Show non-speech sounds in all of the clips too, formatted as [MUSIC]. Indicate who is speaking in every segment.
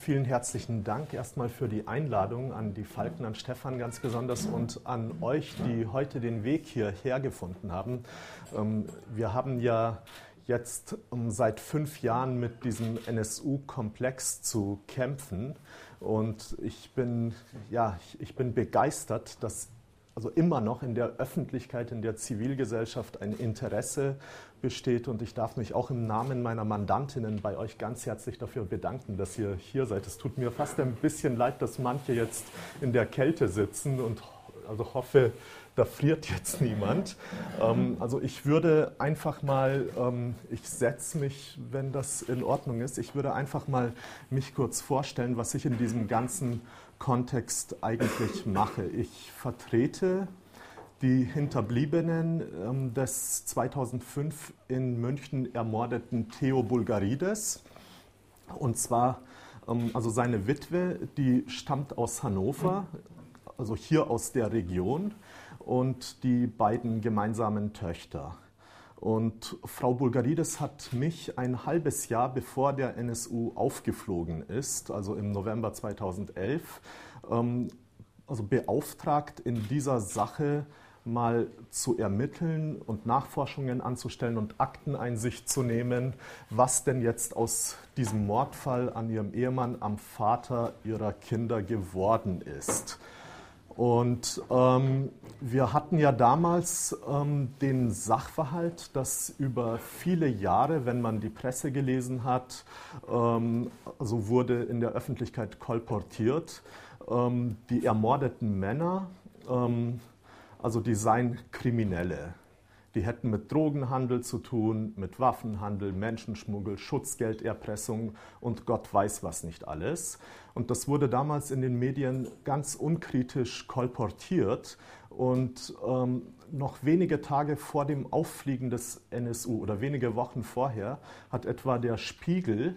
Speaker 1: Vielen herzlichen Dank erstmal für die Einladung an die Falken, an Stefan ganz besonders und an euch, die heute den Weg hierher gefunden haben. Ähm, wir haben ja jetzt ähm, seit fünf Jahren mit diesem NSU-Komplex zu kämpfen und ich bin, ja, ich bin begeistert, dass also immer noch in der Öffentlichkeit, in der Zivilgesellschaft ein Interesse besteht. Und ich darf mich auch im Namen meiner Mandantinnen bei euch ganz herzlich dafür bedanken, dass ihr hier seid. Es tut mir fast ein bisschen leid, dass manche jetzt in der Kälte sitzen und also hoffe, da friert jetzt niemand. Ähm, also ich würde einfach mal, ähm, ich setze mich, wenn das in Ordnung ist, ich würde einfach mal mich kurz vorstellen, was ich in diesem ganzen Kontext eigentlich mache. Ich vertrete die Hinterbliebenen ähm, des 2005 in München ermordeten Theo Bulgarides. Und zwar, ähm, also seine Witwe, die stammt aus Hannover, also hier aus der Region, und die beiden gemeinsamen Töchter. Und Frau Bulgarides hat mich ein halbes Jahr bevor der NSU aufgeflogen ist, also im November 2011, ähm, also beauftragt, in dieser Sache mal zu ermitteln und Nachforschungen anzustellen und Akteneinsicht zu nehmen, was denn jetzt aus diesem Mordfall an ihrem Ehemann am Vater ihrer Kinder geworden ist. Und ähm, wir hatten ja damals ähm, den Sachverhalt, dass über viele Jahre, wenn man die Presse gelesen hat, ähm, also wurde in der Öffentlichkeit kolportiert, ähm, die ermordeten Männer ähm, also die seien Kriminelle. Die hätten mit Drogenhandel zu tun, mit Waffenhandel, Menschenschmuggel, Schutzgelderpressung und Gott weiß was nicht alles. Und das wurde damals in den Medien ganz unkritisch kolportiert. Und ähm, noch wenige Tage vor dem Auffliegen des NSU oder wenige Wochen vorher hat etwa der Spiegel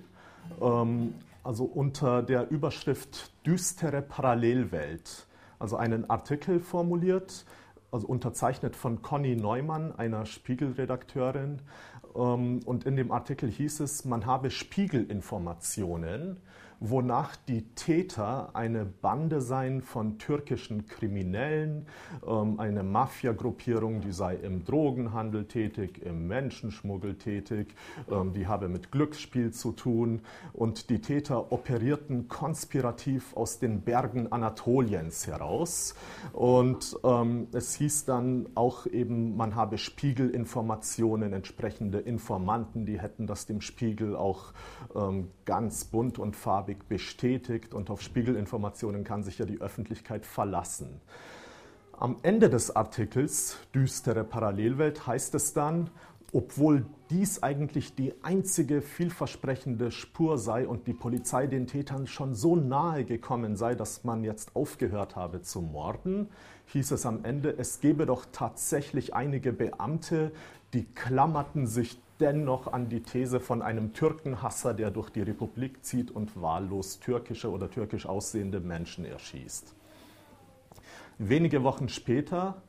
Speaker 1: ähm, also unter der Überschrift Düstere Parallelwelt also einen Artikel formuliert, also unterzeichnet von Conny Neumann, einer Spiegelredakteurin. Ähm, und in dem Artikel hieß es, man habe Spiegelinformationen wonach die Täter eine Bande seien von türkischen Kriminellen, ähm, eine Mafia-Gruppierung, die sei im Drogenhandel tätig, im Menschenschmuggel tätig, ähm, die habe mit Glücksspiel zu tun und die Täter operierten konspirativ aus den Bergen Anatoliens heraus. Und ähm, es hieß dann auch eben, man habe Spiegelinformationen, entsprechende Informanten, die hätten das dem Spiegel auch ganz bunt und farbig Grafik bestätigt und auf Spiegelinformationen kann sich ja die Öffentlichkeit verlassen. Am Ende des Artikels Düstere Parallelwelt heißt es dann, obwohl dies eigentlich die einzige vielversprechende Spur sei und die Polizei den Tätern schon so nahe gekommen sei, dass man jetzt aufgehört habe zu morden, hieß es am Ende, es gebe doch tatsächlich einige Beamte, die klammerten sich dennoch an die These von einem Türkenhasser, der durch die Republik zieht und wahllos türkische oder türkisch aussehende Menschen erschießt. Wenige Wochen später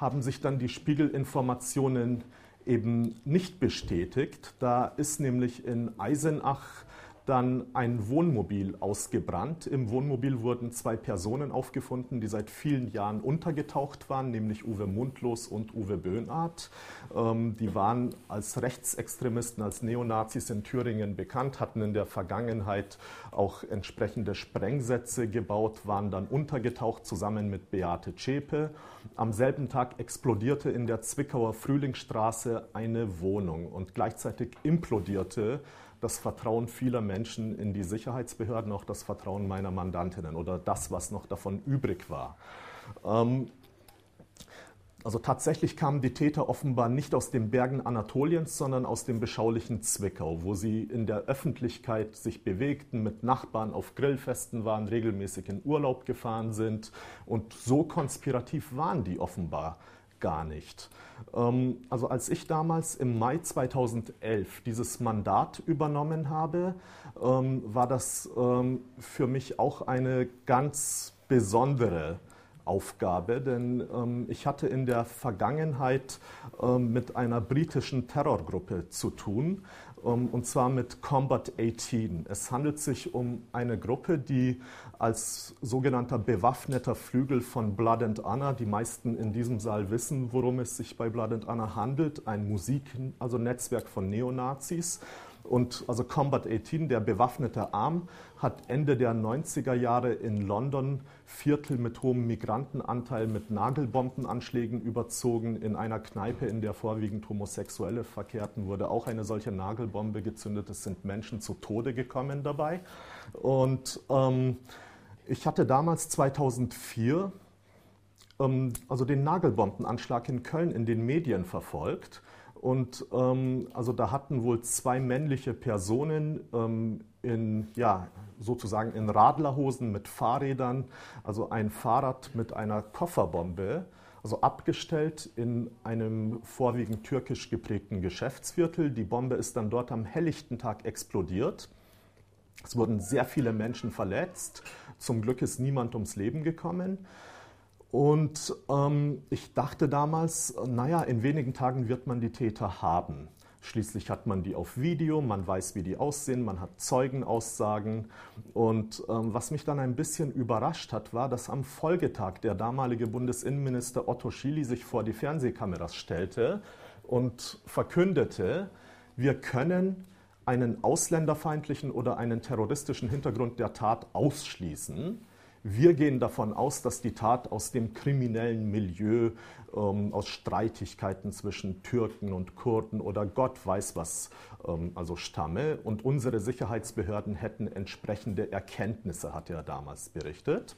Speaker 1: haben sich dann die Spiegelinformationen eben nicht bestätigt. Da ist nämlich in Eisenach dann ein Wohnmobil ausgebrannt. Im Wohnmobil wurden zwei Personen aufgefunden, die seit vielen Jahren untergetaucht waren, nämlich Uwe Mundlos und Uwe Böhnart. Ähm, die waren als Rechtsextremisten, als Neonazis in Thüringen bekannt, hatten in der Vergangenheit auch entsprechende Sprengsätze gebaut, waren dann untergetaucht zusammen mit Beate Zschäpe. Am selben Tag explodierte in der Zwickauer Frühlingsstraße eine Wohnung und gleichzeitig implodierte das Vertrauen vieler Menschen in die Sicherheitsbehörden, auch das Vertrauen meiner Mandantinnen oder das, was noch davon übrig war. Ähm, also tatsächlich kamen die Täter offenbar nicht aus den Bergen Anatoliens, sondern aus dem beschaulichen Zwickau, wo sie in der Öffentlichkeit sich bewegten, mit Nachbarn auf Grillfesten waren, regelmäßig in Urlaub gefahren sind. Und so konspirativ waren die offenbar gar nicht. Ähm, also als ich damals im Mai 2011 dieses Mandat übernommen habe, ähm, war das ähm, für mich auch eine ganz besondere Aufgabe, denn ich hatte in der Vergangenheit mit einer britischen Terrorgruppe zu tun, ähm, und zwar mit Combat 18. Es handelt sich um eine Gruppe, die als sogenannter bewaffneter Flügel von Blood and Honor, die meisten in diesem Saal wissen, worum es sich bei Blood and Honor handelt, ein Musik, also Netzwerk von Neonazis, und also Combat 18, der bewaffnete Arm, hat Ende der 90er Jahre in London Viertel mit hohem Migrantenanteil mit Nagelbombenanschlägen überzogen. In einer Kneipe, in der vorwiegend Homosexuelle verkehrten, wurde auch eine solche Nagelbombe gezündet. Es sind Menschen zu Tode gekommen dabei. Und ähm, ich hatte damals 2004 ähm, also den Nagelbombenanschlag in Köln in den Medien verfolgt und ähm, also da hatten wohl zwei männliche Personen ähm, in, ja, sozusagen in Radlerhosen mit Fahrrädern, also ein Fahrrad mit einer Kofferbombe, also abgestellt in einem vorwiegend türkisch geprägten Geschäftsviertel. Die Bombe ist dann dort am helllichten Tag explodiert. Es wurden sehr viele Menschen verletzt. Zum Glück ist niemand ums Leben gekommen. Und ähm, ich dachte damals, naja, in wenigen Tagen wird man die Täter haben. Schließlich hat man die auf Video, man weiß, wie die aussehen, man hat Zeugenaussagen. Und ähm, was mich dann ein bisschen überrascht hat, war, dass am Folgetag der damalige Bundesinnenminister Otto Schily sich vor die Fernsehkameras stellte und verkündete, wir können einen ausländerfeindlichen oder einen terroristischen Hintergrund der Tat ausschließen. Wir gehen davon aus, dass die Tat aus dem kriminellen Milieu, ähm, aus Streitigkeiten zwischen Türken und Kurden oder Gott weiß was, ähm, also stamme. Und unsere Sicherheitsbehörden hätten entsprechende Erkenntnisse, hat er damals berichtet.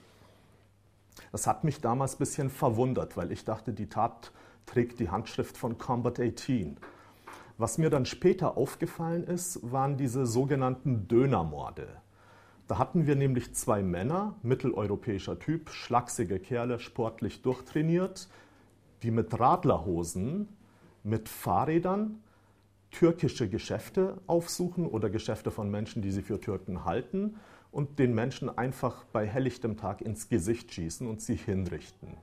Speaker 1: Das hat mich damals ein bisschen verwundert, weil ich dachte, die Tat trägt die Handschrift von Combat 18. Was mir dann später aufgefallen ist, waren diese sogenannten Dönermorde. Da hatten wir nämlich zwei Männer, mitteleuropäischer Typ, schlachsige Kerle, sportlich durchtrainiert, die mit Radlerhosen, mit Fahrrädern türkische Geschäfte aufsuchen oder Geschäfte von Menschen, die sie für Türken halten und den Menschen einfach bei helllichtem Tag ins Gesicht schießen und sie hinrichten.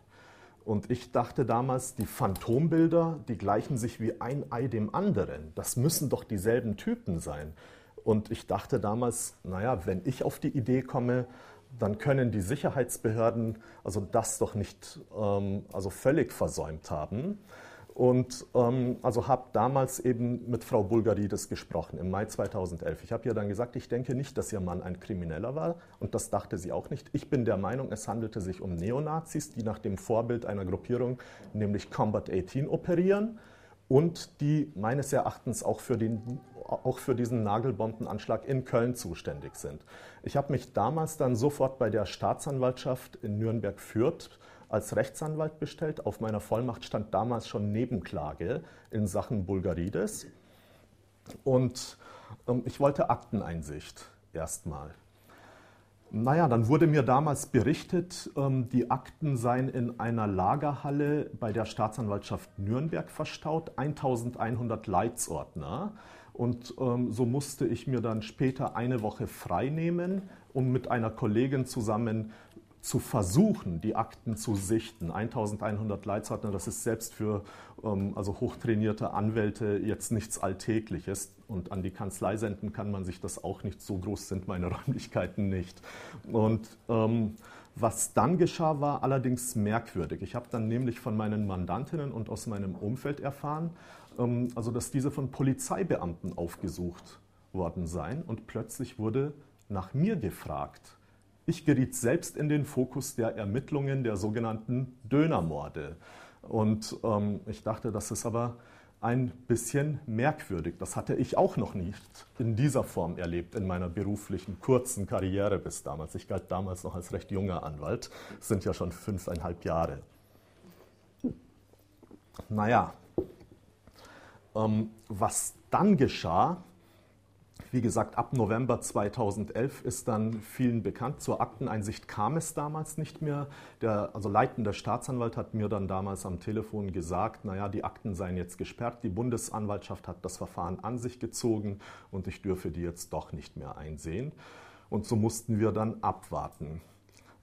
Speaker 1: Und ich dachte damals, die Phantombilder, die gleichen sich wie ein Ei dem anderen. Das müssen doch dieselben Typen sein. Und ich dachte damals, naja, wenn ich auf die Idee komme, dann können die Sicherheitsbehörden also das doch nicht ähm, also völlig versäumt haben. Und ähm, also habe damals eben mit Frau Bulgarides gesprochen im Mai 2011. Ich habe ihr dann gesagt, ich denke nicht, dass ihr Mann ein Krimineller war und das dachte sie auch nicht. Ich bin der Meinung, es handelte sich um Neonazis, die nach dem Vorbild einer Gruppierung, nämlich Combat 18, operieren und die meines Erachtens auch für, den, auch für diesen Nagelbombenanschlag in Köln zuständig sind. Ich habe mich damals dann sofort bei der Staatsanwaltschaft in Nürnberg-Fürth als Rechtsanwalt bestellt. Auf meiner Vollmacht stand damals schon Nebenklage in Sachen Bulgarides. Und ähm, ich wollte Akteneinsicht erstmal. Naja, dann wurde mir damals berichtet, ähm, die Akten seien in einer Lagerhalle bei der Staatsanwaltschaft Nürnberg verstaut, 1100 Leitsordner. Und ähm, so musste ich mir dann später eine Woche frei nehmen, um mit einer Kollegin zusammen zu versuchen, die Akten zu sichten. 1100 Leitsordner, das ist selbst für ähm, also hochtrainierte Anwälte jetzt nichts Alltägliches. Und an die Kanzlei senden kann man sich das auch nicht. So groß sind meine [LAUGHS] Räumlichkeiten nicht. Und ähm, was dann geschah, war allerdings merkwürdig. Ich habe dann nämlich von meinen Mandantinnen und aus meinem Umfeld erfahren, ähm, also dass diese von Polizeibeamten aufgesucht worden seien. Und plötzlich wurde nach mir gefragt. Ich geriet selbst in den Fokus der Ermittlungen der sogenannten Dönermorde. Und ähm, ich dachte, das ist aber ein bisschen merkwürdig. Das hatte ich auch noch nicht in dieser Form erlebt in meiner beruflichen kurzen Karriere bis damals. Ich galt damals noch als recht junger Anwalt. Das sind ja schon fünfeinhalb Jahre. Naja, ähm, was dann geschah, wie gesagt, ab November 2011 ist dann vielen bekannt. Zur Akteneinsicht kam es damals nicht mehr. Der also leitende Staatsanwalt hat mir dann damals am Telefon gesagt, naja, die Akten seien jetzt gesperrt. Die Bundesanwaltschaft hat das Verfahren an sich gezogen und ich dürfe die jetzt doch nicht mehr einsehen. Und so mussten wir dann abwarten.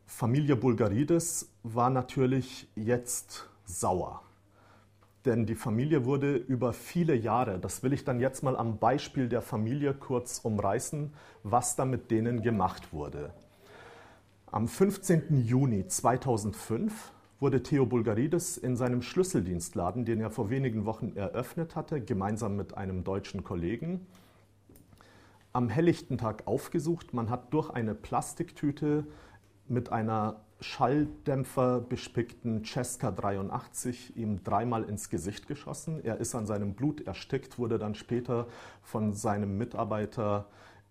Speaker 1: Familie Bulgarides war natürlich jetzt sauer. Denn die Familie wurde über viele Jahre, das will ich dann jetzt mal am Beispiel der Familie kurz umreißen, was da mit denen gemacht wurde. Am 15. Juni 2005 wurde Theo Bulgarides in seinem Schlüsseldienstladen, den er vor wenigen Wochen eröffnet hatte, gemeinsam mit einem deutschen Kollegen, am helllichten Tag aufgesucht. Man hat durch eine Plastiktüte mit einer Schalldämpfer bespickten Cesca 83 ihm dreimal ins Gesicht geschossen. Er ist an seinem Blut erstickt, wurde dann später von seinem Mitarbeiter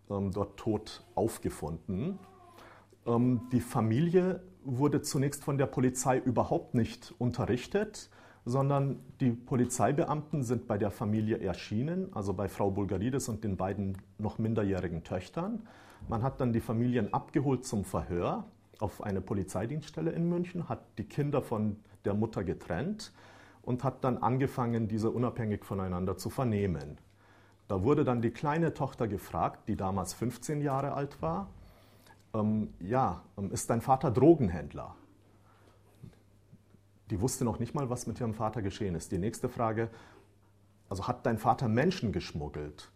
Speaker 1: ähm, dort tot aufgefunden. Ähm, die Familie wurde zunächst von der Polizei überhaupt nicht unterrichtet, sondern die Polizeibeamten sind bei der Familie erschienen, also bei Frau Bulgarides und den beiden noch minderjährigen Töchtern. Man hat dann die Familien abgeholt zum Verhör auf eine Polizeidienststelle in München, hat die Kinder von der Mutter getrennt und hat dann angefangen, diese unabhängig voneinander zu vernehmen. Da wurde dann die kleine Tochter gefragt, die damals 15 Jahre alt war, ähm, ja, ähm, ist dein Vater Drogenhändler? Die wusste noch nicht mal, was mit ihrem Vater geschehen ist. Die nächste Frage, also hat dein Vater Menschen geschmuggelt?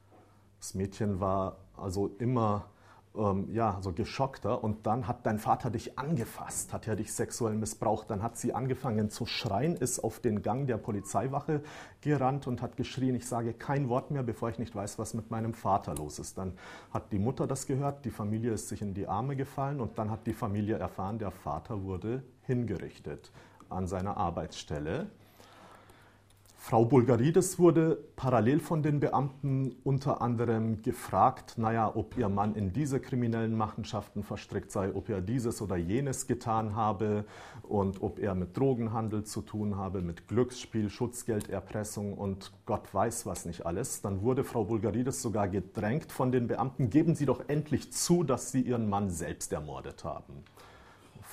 Speaker 1: Das Mädchen war also immer ähm, ja, so geschockter. Und dann hat dein Vater dich angefasst, hat er dich sexuell missbraucht. Dann hat sie angefangen zu schreien, ist auf den Gang der Polizeiwache gerannt und hat geschrien, ich sage kein Wort mehr, bevor ich nicht weiß, was mit meinem Vater los ist. Dann hat die Mutter das gehört, die Familie ist sich in die Arme gefallen und dann hat die Familie erfahren, der Vater wurde hingerichtet an seiner Arbeitsstelle. Frau Bulgarides wurde parallel von den Beamten unter anderem gefragt, naja, ob ihr Mann in diese kriminellen Machenschaften verstrickt sei, ob er dieses oder jenes getan habe und ob er mit Drogenhandel zu tun habe, mit Glücksspiel, Schutzgelderpressung und Gott weiß was nicht alles. Dann wurde Frau Bulgarides sogar gedrängt von den Beamten, geben Sie doch endlich zu, dass Sie Ihren Mann selbst ermordet haben.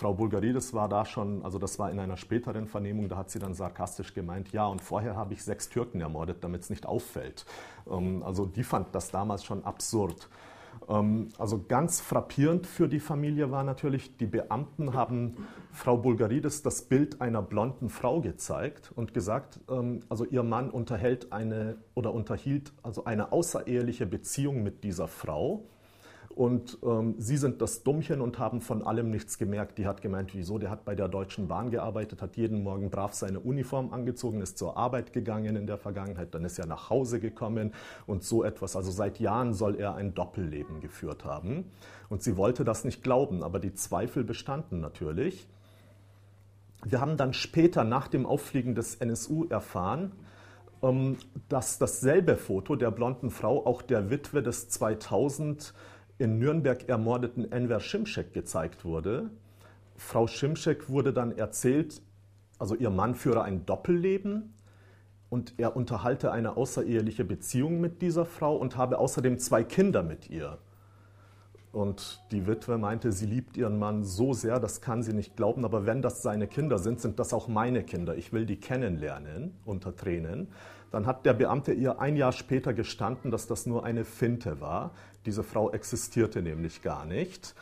Speaker 1: Frau Bulgarides war da schon, also das war in einer späteren Vernehmung, da hat sie dann sarkastisch gemeint, ja, und vorher habe ich sechs Türken ermordet, damit es nicht auffällt. Ähm, also die fand das damals schon absurd. Ähm, also ganz frappierend für die Familie war natürlich, die Beamten haben Frau Bulgarides das Bild einer blonden Frau gezeigt und gesagt, ähm, also ihr Mann unterhält eine oder unterhielt also eine außereheliche Beziehung mit dieser Frau und ähm, sie sind das Dummchen und haben von allem nichts gemerkt. Die hat gemeint, wieso? Der hat bei der Deutschen Bahn gearbeitet, hat jeden Morgen brav seine Uniform angezogen, ist zur Arbeit gegangen in der Vergangenheit, dann ist er nach Hause gekommen und so etwas. Also seit Jahren soll er ein Doppelleben geführt haben. Und sie wollte das nicht glauben, aber die Zweifel bestanden natürlich. Wir haben dann später nach dem Auffliegen des NSU erfahren, ähm, dass dasselbe Foto der blonden Frau auch der Witwe des 2000 in Nürnberg ermordeten Enver Şimşek gezeigt wurde. Frau Şimşek wurde dann erzählt, also ihr Mann führe ein Doppelleben und er unterhalte eine außereheliche Beziehung mit dieser Frau und habe außerdem zwei Kinder mit ihr. Und die Witwe meinte, sie liebt ihren Mann so sehr, das kann sie nicht glauben, aber wenn das seine Kinder sind, sind das auch meine Kinder. Ich will die kennenlernen unter Tränen. Dann hat der Beamte ihr ein Jahr später gestanden, dass das nur eine Finte war. Diese Frau existierte nämlich gar nicht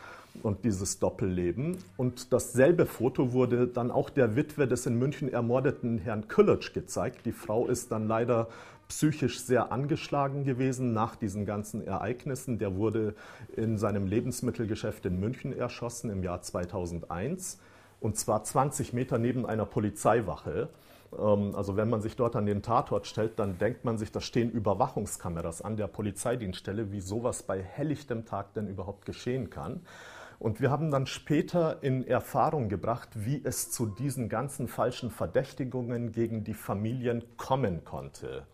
Speaker 1: und dieses Doppelleben. Und dasselbe Foto wurde dann auch der Witwe des in München ermordeten Herrn Küllitsch gezeigt. Die Frau ist dann leider psychisch sehr angeschlagen gewesen nach diesen ganzen Ereignissen. Der wurde in seinem Lebensmittelgeschäft in München erschossen im Jahr 2001 und zwar 20 Meter neben einer Polizeiwache. Ähm, also wenn man sich dort an den Tatort stellt, dann denkt man sich, da stehen Überwachungskameras an der Polizeidienststelle, wie sowas bei helllichtem Tag denn überhaupt geschehen kann. Und wir haben dann später in Erfahrung gebracht, wie es zu diesen ganzen falschen Verdächtigungen gegen die Familien kommen konnte.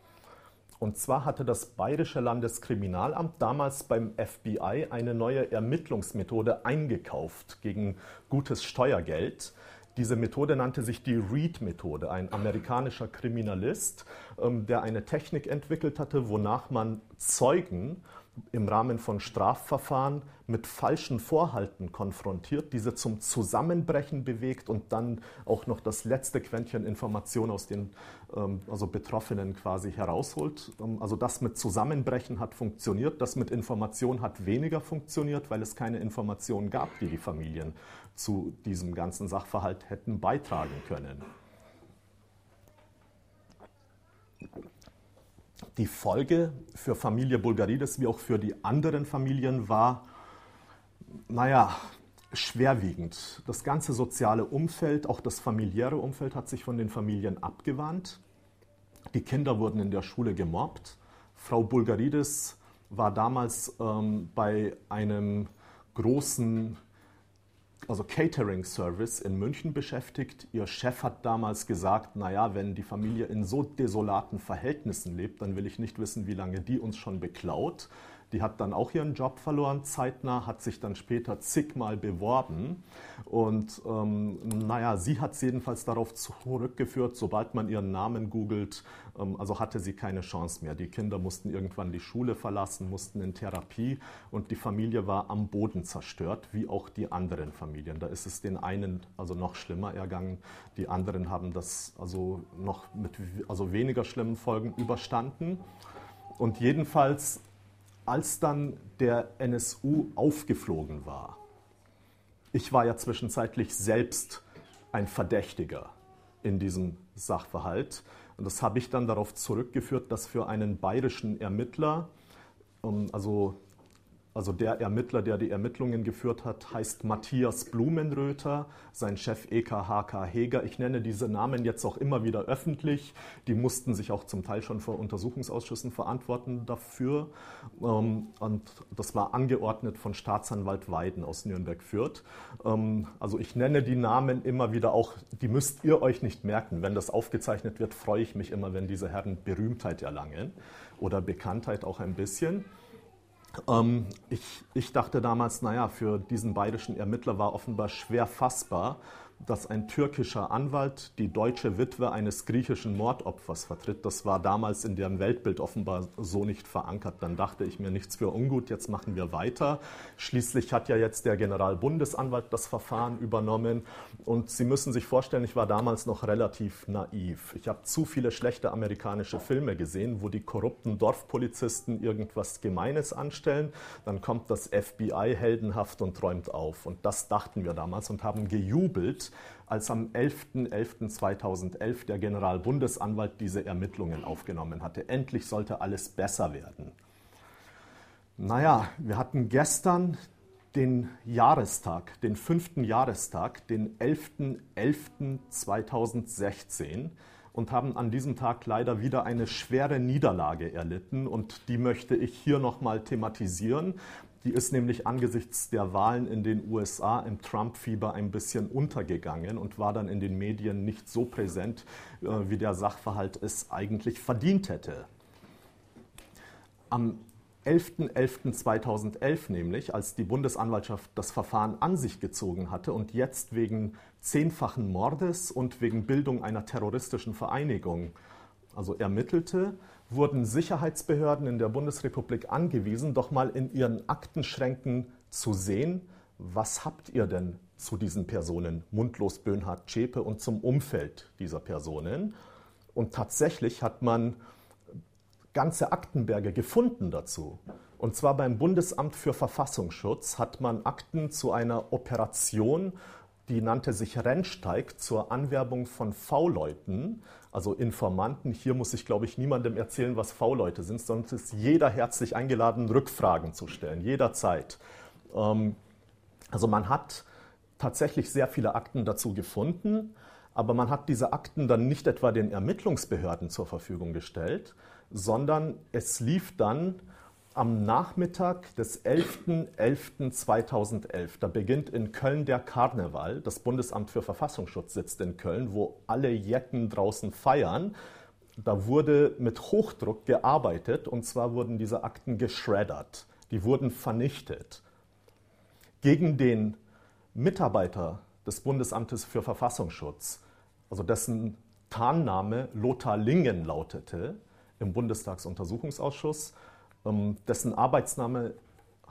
Speaker 1: Und zwar hatte das Bayerische Landeskriminalamt damals beim FBI eine neue Ermittlungsmethode eingekauft gegen gutes Steuergeld. Diese Methode nannte sich die Reed-Methode, ein amerikanischer Kriminalist, ähm, der eine Technik entwickelt hatte, wonach man Zeugen im Rahmen von Strafverfahren mit falschen Vorhalten konfrontiert, diese zum Zusammenbrechen bewegt und dann auch noch das letzte Quäntchen Information aus den ähm, also Betroffenen quasi herausholt. Ähm, also das mit Zusammenbrechen hat funktioniert, das mit Information hat weniger funktioniert, weil es keine Informationen gab, die die Familien zu diesem ganzen Sachverhalt hätten beitragen können. Die Folge für Familie Bulgarides wie auch für die anderen Familien war, naja, schwerwiegend. Das ganze soziale Umfeld, auch das familiäre Umfeld hat sich von den Familien abgewandt. Die Kinder wurden in der Schule gemobbt. Frau Bulgarides war damals ähm, bei einem großen also Catering Service in München beschäftigt. Ihr Chef hat damals gesagt, naja, wenn die Familie in so desolaten Verhältnissen lebt, dann will ich nicht wissen, wie lange die uns schon beklaut. Die hat dann auch ihren Job verloren, zeitnah, hat sich dann später zigmal beworben. Und ähm, naja, sie hat es jedenfalls darauf zurückgeführt, sobald man ihren Namen googelt, ähm, also hatte sie keine Chance mehr. Die Kinder mussten irgendwann die Schule verlassen, mussten in Therapie und die Familie war am Boden zerstört, wie auch die anderen Familien. Da ist es den einen also noch schlimmer ergangen, die anderen haben das also noch mit also weniger schlimmen Folgen überstanden. Und jedenfalls als dann der NSU aufgeflogen war, ich war ja zwischenzeitlich selbst ein Verdächtiger in diesem Sachverhalt. Und das habe ich dann darauf zurückgeführt, dass für einen bayerischen Ermittler, ähm, also also der Ermittler, der die Ermittlungen geführt hat, heißt Matthias Blumenröther, sein Chef EKHK Heger. Ich nenne diese Namen jetzt auch immer wieder öffentlich. Die mussten sich auch zum Teil schon vor Untersuchungsausschüssen verantworten dafür. Ähm, und das war angeordnet von Staatsanwalt Weiden aus Nürnberg-Fürth. Ähm, also ich nenne die Namen immer wieder auch, die müsst ihr euch nicht merken. Wenn das aufgezeichnet wird, freue ich mich immer, wenn diese Herren Berühmtheit erlangen oder Bekanntheit auch ein bisschen. Ähm, ich, ich dachte damals, naja, für diesen bayerischen Ermittler war offenbar schwer fassbar, dass ein türkischer Anwalt die deutsche Witwe eines griechischen Mordopfers vertritt. Das war damals in deren Weltbild offenbar so nicht verankert. Dann dachte ich mir nichts für ungut, jetzt machen wir weiter. Schließlich hat ja jetzt der Generalbundesanwalt das Verfahren übernommen. Und Sie müssen sich vorstellen, ich war damals noch relativ naiv. Ich habe zu viele schlechte amerikanische Filme gesehen, wo die korrupten Dorfpolizisten irgendwas Gemeines anstellen. Dann kommt das FBI heldenhaft und träumt auf. Und das dachten wir damals und haben gejubelt, als am 11.11.2011 der Generalbundesanwalt diese Ermittlungen aufgenommen hatte. Endlich sollte alles besser werden. Naja, wir hatten gestern den Jahrestag, den fünften Jahrestag, den 11.11.2016 und haben an diesem Tag leider wieder eine schwere Niederlage erlitten und die möchte ich hier nochmal thematisieren, die ist nämlich angesichts der Wahlen in den USA im Trump-Fieber ein bisschen untergegangen und war dann in den Medien nicht so präsent, äh, wie der Sachverhalt es eigentlich verdient hätte. Am 11.11.2011 nämlich, als die Bundesanwaltschaft das Verfahren an sich gezogen hatte und jetzt wegen zehnfachen Mordes und wegen Bildung einer terroristischen Vereinigung also ermittelte, wurden Sicherheitsbehörden in der Bundesrepublik angewiesen, doch mal in ihren Aktenschränken zu sehen, was habt ihr denn zu diesen Personen, Mundlos, Böhnhardt, Zschäpe und zum Umfeld dieser Personen. Und tatsächlich hat man ganze Aktenberge gefunden dazu. Und zwar beim Bundesamt für Verfassungsschutz hat man Akten zu einer Operation, die nannte sich Rennsteig zur Anwerbung von V-Leuten, also Informanten. Hier muss ich, glaube ich, niemandem erzählen, was V-Leute sind, sonst ist jeder herzlich eingeladen, Rückfragen zu stellen, jederzeit. Ähm, also man hat tatsächlich sehr viele Akten dazu gefunden, aber man hat diese Akten dann nicht etwa den Ermittlungsbehörden zur Verfügung gestellt, sondern es lief dann am Nachmittag des 11.11.2011. Da beginnt in Köln der Karneval. Das Bundesamt für Verfassungsschutz sitzt in Köln, wo alle Jecken draußen feiern. Da wurde mit Hochdruck gearbeitet und zwar wurden diese Akten geschreddert. Die wurden vernichtet. Gegen den Mitarbeiter des Bundesamtes für Verfassungsschutz, also dessen Tarnname Lothar Lingen lautete, im Bundestagsuntersuchungsausschuss, dessen Arbeitsname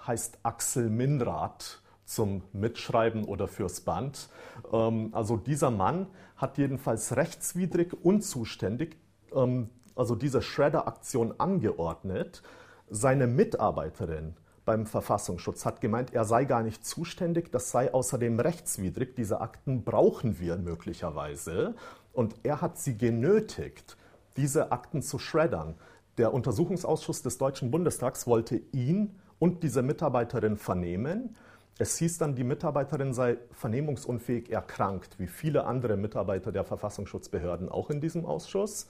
Speaker 1: heißt Axel Minrath zum Mitschreiben oder fürs Band. Ähm, also dieser Mann hat jedenfalls rechtswidrig unzuständig ähm, also diese Shredder-Aktion angeordnet. Seine Mitarbeiterin beim Verfassungsschutz hat gemeint, er sei gar nicht zuständig, das sei außerdem rechtswidrig, diese Akten brauchen wir möglicherweise. Und er hat sie genötigt, diese Akten zu schreddern. Der Untersuchungsausschuss des Deutschen Bundestags wollte ihn und diese Mitarbeiterin vernehmen. Es hieß dann, die Mitarbeiterin sei vernehmungsunfähig erkrankt, wie viele andere Mitarbeiter der Verfassungsschutzbehörden auch in diesem Ausschuss.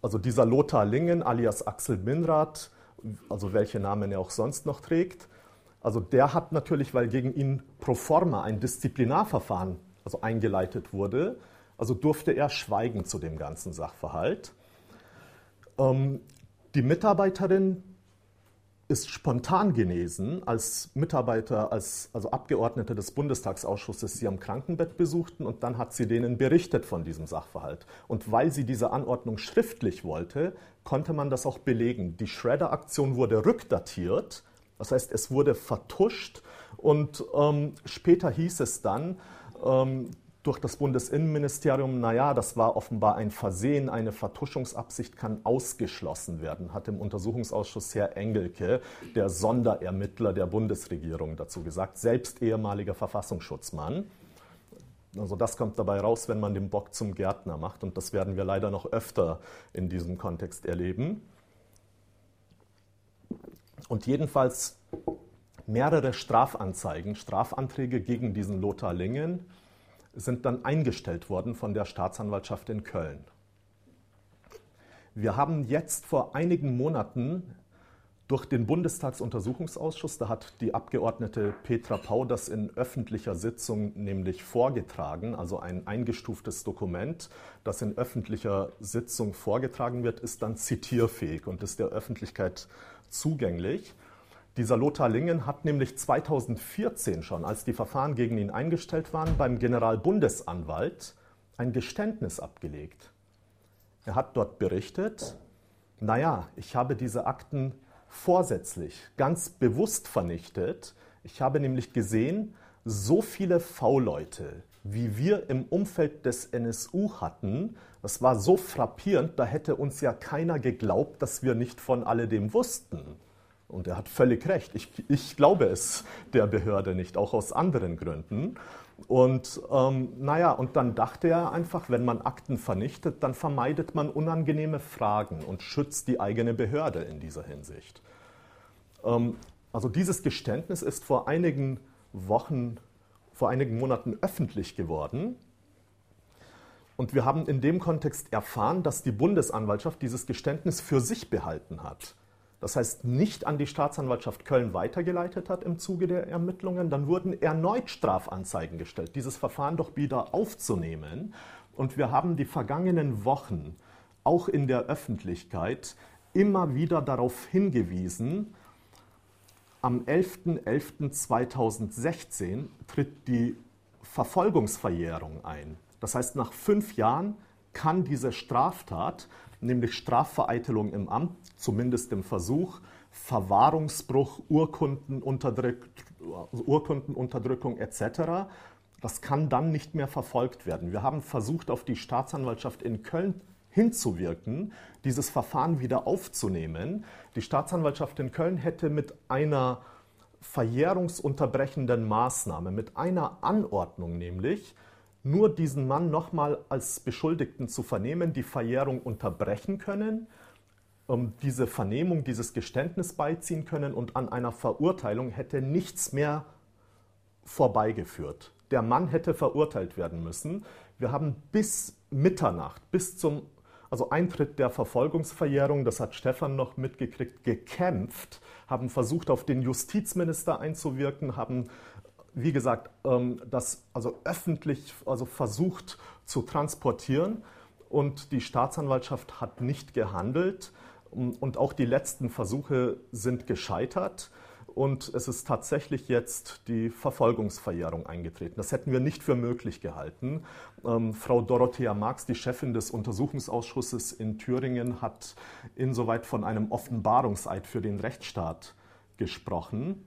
Speaker 1: Also dieser Lothar Lingen alias Axel Binrath, also welche Namen er auch sonst noch trägt, also der hat natürlich, weil gegen ihn pro forma ein Disziplinarverfahren also eingeleitet wurde, also durfte er schweigen zu dem ganzen Sachverhalt. Ähm, die Mitarbeiterin ist spontan genesen, als Mitarbeiter, als also Abgeordnete des Bundestagsausschusses sie am Krankenbett besuchten und dann hat sie denen berichtet von diesem Sachverhalt. Und weil sie diese Anordnung schriftlich wollte, konnte man das auch belegen. Die Shredder-Aktion wurde rückdatiert, das heißt, es wurde vertuscht und ähm, später hieß es dann, ähm, durch das Bundesinnenministerium, naja, das war offenbar ein Versehen, eine Vertuschungsabsicht kann ausgeschlossen werden, hat im Untersuchungsausschuss Herr Engelke, der Sonderermittler der Bundesregierung, dazu gesagt, selbst ehemaliger Verfassungsschutzmann. Also das kommt dabei raus, wenn man den Bock zum Gärtner macht und das werden wir leider noch öfter in diesem Kontext erleben. Und jedenfalls mehrere Strafanzeigen, Strafanträge gegen diesen Lothar Lingen sind dann eingestellt worden von der Staatsanwaltschaft in Köln. Wir haben jetzt vor einigen Monaten durch den Bundestagsuntersuchungsausschuss, da hat die Abgeordnete Petra Pau das in öffentlicher Sitzung nämlich vorgetragen, also ein eingestuftes Dokument, das in öffentlicher Sitzung vorgetragen wird, ist dann zitierfähig und ist der Öffentlichkeit zugänglich. Dieser Lothar Lingen hat nämlich 2014 schon, als die Verfahren gegen ihn eingestellt waren, beim Generalbundesanwalt ein Geständnis abgelegt. Er hat dort berichtet, naja, ich habe diese Akten vorsätzlich, ganz bewusst vernichtet. Ich habe nämlich gesehen, so viele V-Leute, wie wir im Umfeld des NSU hatten, das war so frappierend, da hätte uns ja keiner geglaubt, dass wir nicht von alledem wussten. Und er hat völlig recht. Ich, ich glaube es der Behörde nicht, auch aus anderen Gründen. Und ähm, naja, und dann dachte er einfach, wenn man Akten vernichtet, dann vermeidet man unangenehme Fragen und schützt die eigene Behörde in dieser Hinsicht. Ähm, also dieses Geständnis ist vor einigen Wochen, vor einigen Monaten öffentlich geworden. Und wir haben in dem Kontext erfahren, dass die Bundesanwaltschaft dieses Geständnis für sich behalten hat das heißt nicht an die Staatsanwaltschaft Köln weitergeleitet hat im Zuge der Ermittlungen, dann wurden erneut Strafanzeigen gestellt, dieses Verfahren doch wieder aufzunehmen. Und wir haben die vergangenen Wochen auch in der Öffentlichkeit immer wieder darauf hingewiesen, am 11.11.2016 tritt die Verfolgungsverjährung ein. Das heißt, nach fünf Jahren kann diese Straftat nämlich Strafvereitelung im Amt, zumindest im Versuch, Verwahrungsbruch, Urkundenunterdrückung etc. Das kann dann nicht mehr verfolgt werden. Wir haben versucht, auf die Staatsanwaltschaft in Köln hinzuwirken, dieses Verfahren wieder aufzunehmen. Die Staatsanwaltschaft in Köln hätte mit einer verjährungsunterbrechenden Maßnahme, mit einer Anordnung nämlich, nur diesen Mann nochmal als Beschuldigten zu vernehmen, die Verjährung unterbrechen können, diese Vernehmung, dieses Geständnis beiziehen können und an einer Verurteilung hätte nichts mehr vorbeigeführt. Der Mann hätte verurteilt werden müssen. Wir haben bis Mitternacht, bis zum also Eintritt der Verfolgungsverjährung, das hat Stefan noch mitgekriegt, gekämpft, haben versucht, auf den Justizminister einzuwirken, haben wie gesagt, ähm, das also öffentlich also versucht zu transportieren und die Staatsanwaltschaft hat nicht gehandelt und auch die letzten Versuche sind gescheitert und es ist tatsächlich jetzt die Verfolgungsverjährung eingetreten. Das hätten wir nicht für möglich gehalten. Ähm, Frau Dorothea Marx, die Chefin des Untersuchungsausschusses in Thüringen, hat insoweit von einem Offenbarungseid für den Rechtsstaat gesprochen.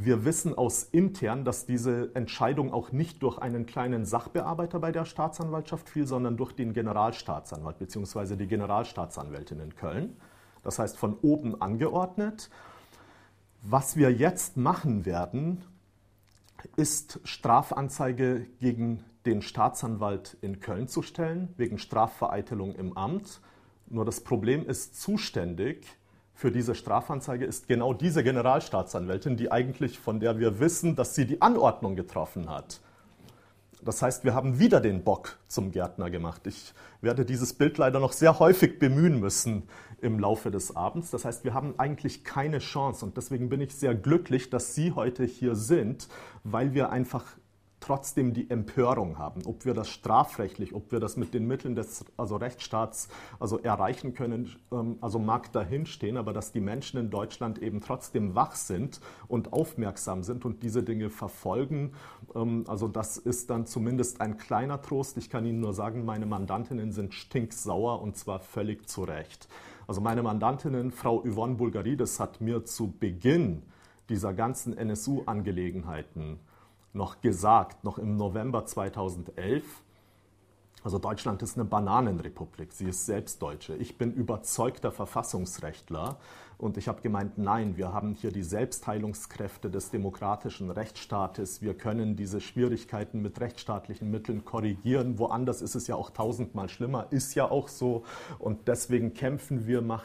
Speaker 1: Wir wissen aus intern, dass diese Entscheidung auch nicht durch einen kleinen Sachbearbeiter bei der Staatsanwaltschaft fiel, sondern durch den Generalstaatsanwalt bzw. die Generalstaatsanwältin in Köln. Das heißt von oben angeordnet. Was wir jetzt machen werden, ist Strafanzeige gegen den Staatsanwalt in Köln zu stellen, wegen Strafvereitelung im Amt. Nur das Problem ist, zuständig für diese Strafanzeige ist genau diese Generalstaatsanwältin, die eigentlich, von der wir wissen, dass sie die Anordnung getroffen hat. Das heißt, wir haben wieder den Bock zum Gärtner gemacht. Ich werde dieses Bild leider noch sehr häufig bemühen müssen im Laufe des Abends. Das heißt, wir haben eigentlich keine Chance und deswegen bin ich sehr glücklich, dass Sie heute hier sind, weil wir einfach trotzdem die Empörung haben, ob wir das strafrechtlich, ob wir das mit den Mitteln des also Rechtsstaats also erreichen können, ähm, also mag dahinstehen, aber dass die Menschen in Deutschland eben trotzdem wach sind und aufmerksam sind und diese Dinge verfolgen, ähm, also das ist dann zumindest ein kleiner Trost. Ich kann Ihnen nur sagen, meine Mandantinnen sind stinksauer und zwar völlig zu Recht. Also meine Mandantinnen, Frau Yvonne Bulgarides, hat mir zu Beginn dieser ganzen NSU-Angelegenheiten noch gesagt, noch im November 2011, also Deutschland ist eine Bananenrepublik, sie ist selbst Deutsche. Ich bin überzeugter Verfassungsrechtler und ich habe gemeint, nein, wir haben hier die Selbstheilungskräfte des demokratischen Rechtsstaates. Wir können diese Schwierigkeiten mit rechtsstaatlichen Mitteln korrigieren. Woanders ist es ja auch tausendmal schlimmer, ist ja auch so. Und deswegen kämpfen wir, mach,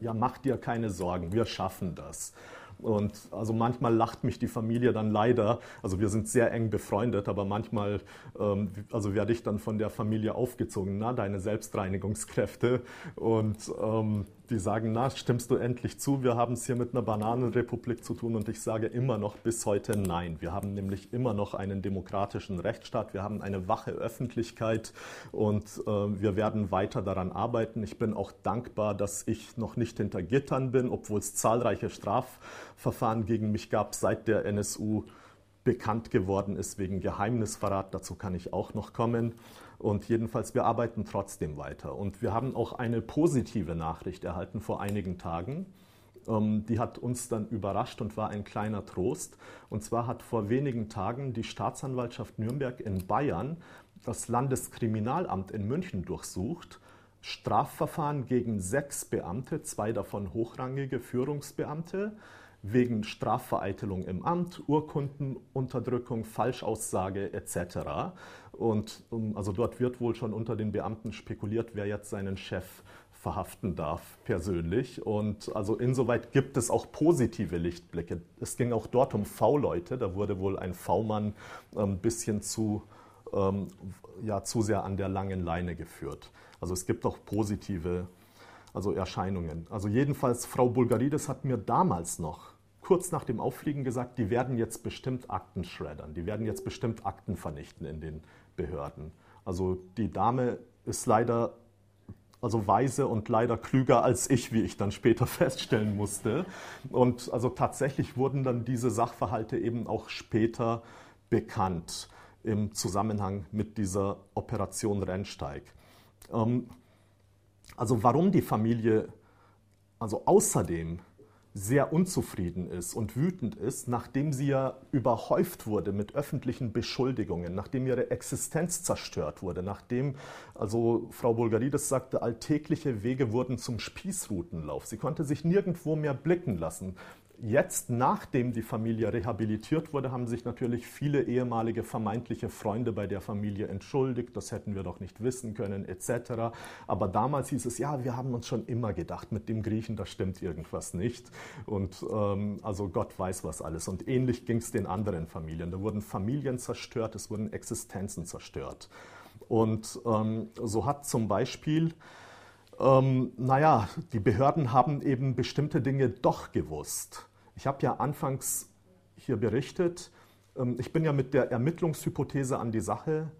Speaker 1: ja, mach dir keine Sorgen, wir schaffen das. Und also manchmal lacht mich die Familie dann leider. Also wir sind sehr eng befreundet, aber manchmal ähm, also werde ich dann von der Familie aufgezogen, na, deine Selbstreinigungskräfte. Und ähm, die sagen, na, stimmst du endlich zu, wir haben es hier mit einer Bananenrepublik zu tun und ich sage immer noch bis heute nein. Wir haben nämlich immer noch einen demokratischen Rechtsstaat, wir haben eine wache Öffentlichkeit und äh, wir werden weiter daran arbeiten. Ich bin auch dankbar, dass ich noch nicht hinter Gittern bin, obwohl es zahlreiche Strafverfahren gegen mich gab seit der NSU bekannt geworden ist wegen Geheimnisverrat. Dazu kann ich auch noch kommen. Und jedenfalls, wir arbeiten trotzdem weiter. Und wir haben auch eine positive Nachricht erhalten vor einigen Tagen. Ähm, die hat uns dann überrascht und war ein kleiner Trost. Und zwar hat vor wenigen Tagen die Staatsanwaltschaft Nürnberg in Bayern das Landeskriminalamt in München durchsucht. Strafverfahren gegen sechs Beamte, zwei davon hochrangige Führungsbeamte, wegen Strafvereitelung im Amt, Urkundenunterdrückung, Falschaussage etc. Und also dort wird wohl schon unter den Beamten spekuliert, wer jetzt seinen Chef verhaften darf persönlich. Und also insoweit gibt es auch positive Lichtblicke. Es ging auch dort um V-Leute. Da wurde wohl ein V-Mann ein ähm, bisschen zu, ähm, ja, zu sehr an der langen Leine geführt. Also es gibt auch positive also Erscheinungen. Also jedenfalls, Frau Bulgarides hat mir damals noch kurz nach dem Auffliegen gesagt, die werden jetzt bestimmt Akten schreddern, die werden jetzt bestimmt Akten vernichten in den Behörden. Also die Dame ist leider also weise und leider klüger als ich, wie ich dann später [LAUGHS] feststellen musste. Und also tatsächlich wurden dann diese Sachverhalte eben auch später bekannt im Zusammenhang mit dieser Operation Rennsteig. Ähm, also warum die Familie also außerdem sehr unzufrieden ist und wütend ist, nachdem sie ja überhäuft wurde mit öffentlichen Beschuldigungen, nachdem ihre Existenz zerstört wurde, nachdem, also Frau Bulgarides sagte, alltägliche Wege wurden zum Spießrutenlauf. Sie konnte sich nirgendwo mehr blicken lassen. Jetzt, nachdem die Familie rehabilitiert wurde, haben sich natürlich viele ehemalige vermeintliche Freunde bei der Familie entschuldigt, das hätten wir doch nicht wissen können, etc. Aber damals hieß es, ja, wir haben uns schon immer gedacht, mit dem Griechen, da stimmt irgendwas nicht. Und ähm, also Gott weiß was alles. Und ähnlich ging es den anderen Familien. Da wurden Familien zerstört, es wurden Existenzen zerstört. Und ähm, so hat zum Beispiel ähm, naja, die Behörden haben eben bestimmte Dinge doch gewusst. Ich habe ja anfangs hier berichtet, ähm, ich bin ja mit der Ermittlungshypothese an die Sache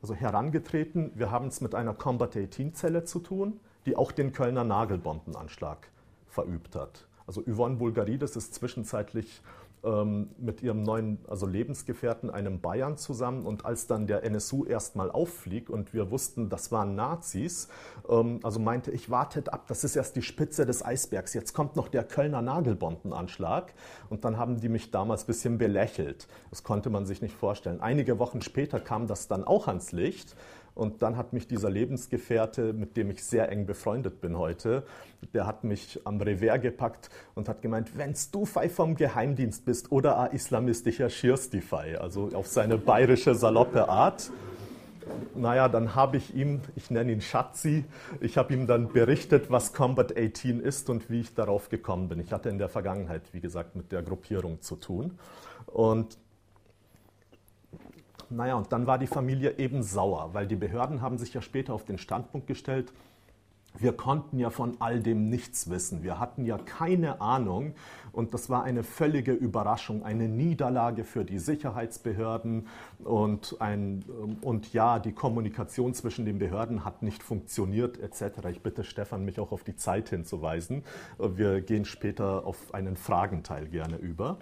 Speaker 1: also herangetreten. Wir haben es mit einer Combat 18-Zelle zu tun, die auch den Kölner Nagelbombenanschlag verübt hat. Also Yvonne Bulgarides ist zwischenzeitlich ähm, mit ihrem neuen also Lebensgefährten, einem Bayern, zusammen. Und als dann der NSU erstmal auffliegt und wir wussten, das waren Nazis, ähm, also meinte ich, wartet ab, das ist erst die Spitze des Eisbergs. Jetzt kommt noch der Kölner Nagelbombenanschlag. Und dann haben die mich damals ein bisschen belächelt. Das konnte man sich nicht vorstellen. Einige Wochen später kam das dann auch ans Licht. Und dann hat mich dieser Lebensgefährte, mit dem ich sehr eng befreundet bin heute, der hat mich am Revers gepackt und hat gemeint, wenn's du Fei vom Geheimdienst bist oder a islamistischer Schirsti Fei, also auf seine bayerische, saloppe Art. naja, dann habe ich ihm, ich nenne ihn Schatzi, ich habe ihm dann berichtet, was Combat 18 ist und wie ich darauf gekommen bin. Ich hatte in der Vergangenheit, wie gesagt, mit der Gruppierung zu tun. Und naja, und dann war die Familie eben sauer, weil die Behörden haben sich ja später auf den Standpunkt gestellt, wir konnten ja von all dem nichts wissen. Wir hatten ja keine Ahnung und das war eine völlige Überraschung, eine Niederlage für die Sicherheitsbehörden und, ein, und ja, die Kommunikation zwischen den Behörden hat nicht funktioniert etc. Ich bitte Stefan, mich auch auf die Zeit hinzuweisen. Wir gehen später auf einen Fragenteil gerne über.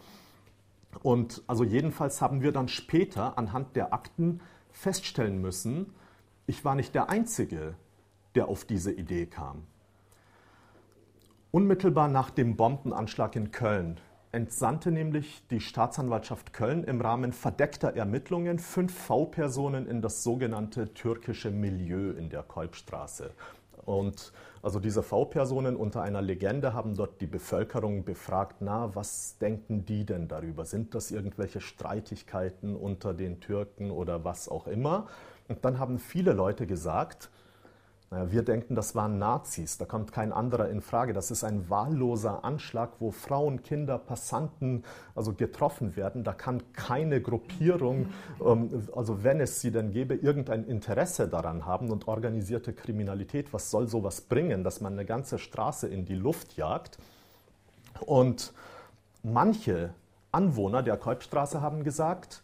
Speaker 1: Und also jedenfalls haben wir dann später anhand der Akten feststellen müssen, ich war nicht der Einzige, der auf diese Idee kam. Unmittelbar nach dem Bombenanschlag in Köln entsandte nämlich die Staatsanwaltschaft Köln im Rahmen verdeckter Ermittlungen fünf V-Personen in das sogenannte türkische Milieu in der Kolbstraße. Und also diese V-Personen unter einer Legende haben dort die Bevölkerung befragt, na, was denken die denn darüber? Sind das irgendwelche Streitigkeiten unter den Türken oder was auch immer? Und dann haben viele Leute gesagt, wir denken, das waren Nazis, da kommt kein anderer in Frage. Das ist ein wahlloser Anschlag, wo Frauen, Kinder, Passanten also getroffen werden. Da kann keine Gruppierung, ähm, also wenn es sie denn gäbe, irgendein Interesse daran haben und organisierte Kriminalität. Was soll sowas bringen, dass man eine ganze Straße in die Luft jagt? Und manche Anwohner der Kolbstraße haben gesagt,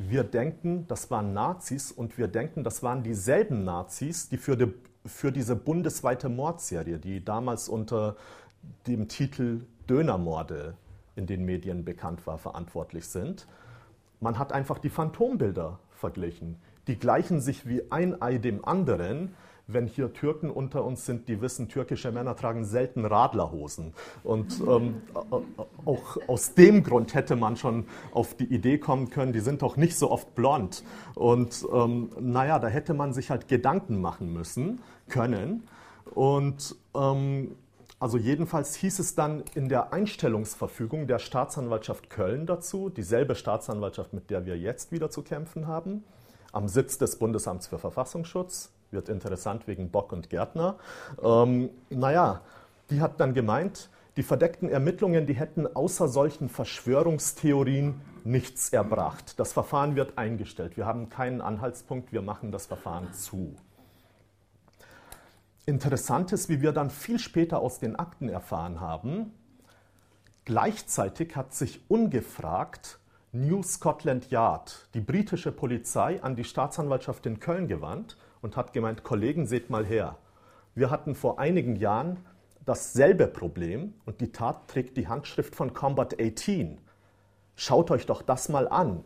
Speaker 1: wir denken, das waren Nazis und wir denken, das waren dieselben Nazis, die für, die, für diese bundesweite Mordserie, die damals unter dem Titel Dönermorde in den Medien bekannt war, verantwortlich sind. Man hat einfach die Phantombilder verglichen. Die gleichen sich wie ein Ei dem anderen wenn hier Türken unter uns sind, die wissen, türkische Männer tragen selten Radlerhosen. Und ähm, auch aus dem Grund hätte man schon auf die Idee kommen können, die sind doch nicht so oft blond. Und ähm, naja, da hätte man sich halt Gedanken machen müssen, können. Und ähm, also jedenfalls hieß es dann in der Einstellungsverfügung der Staatsanwaltschaft Köln dazu, dieselbe Staatsanwaltschaft, mit der wir jetzt wieder zu kämpfen haben, am Sitz des Bundesamts für Verfassungsschutz, wird interessant wegen Bock und Gärtner. Ähm, naja, die hat dann gemeint, die verdeckten Ermittlungen, die hätten außer solchen Verschwörungstheorien nichts erbracht. Das Verfahren wird eingestellt. Wir haben keinen Anhaltspunkt, wir machen das Verfahren zu. Interessant ist, wie wir dann viel später aus den Akten erfahren haben, gleichzeitig hat sich ungefragt New Scotland Yard, die britische Polizei, an die Staatsanwaltschaft in Köln gewandt und hat gemeint, Kollegen, seht mal her. Wir hatten vor einigen Jahren dasselbe Problem und die Tat trägt die Handschrift von Combat 18. Schaut euch doch das mal an.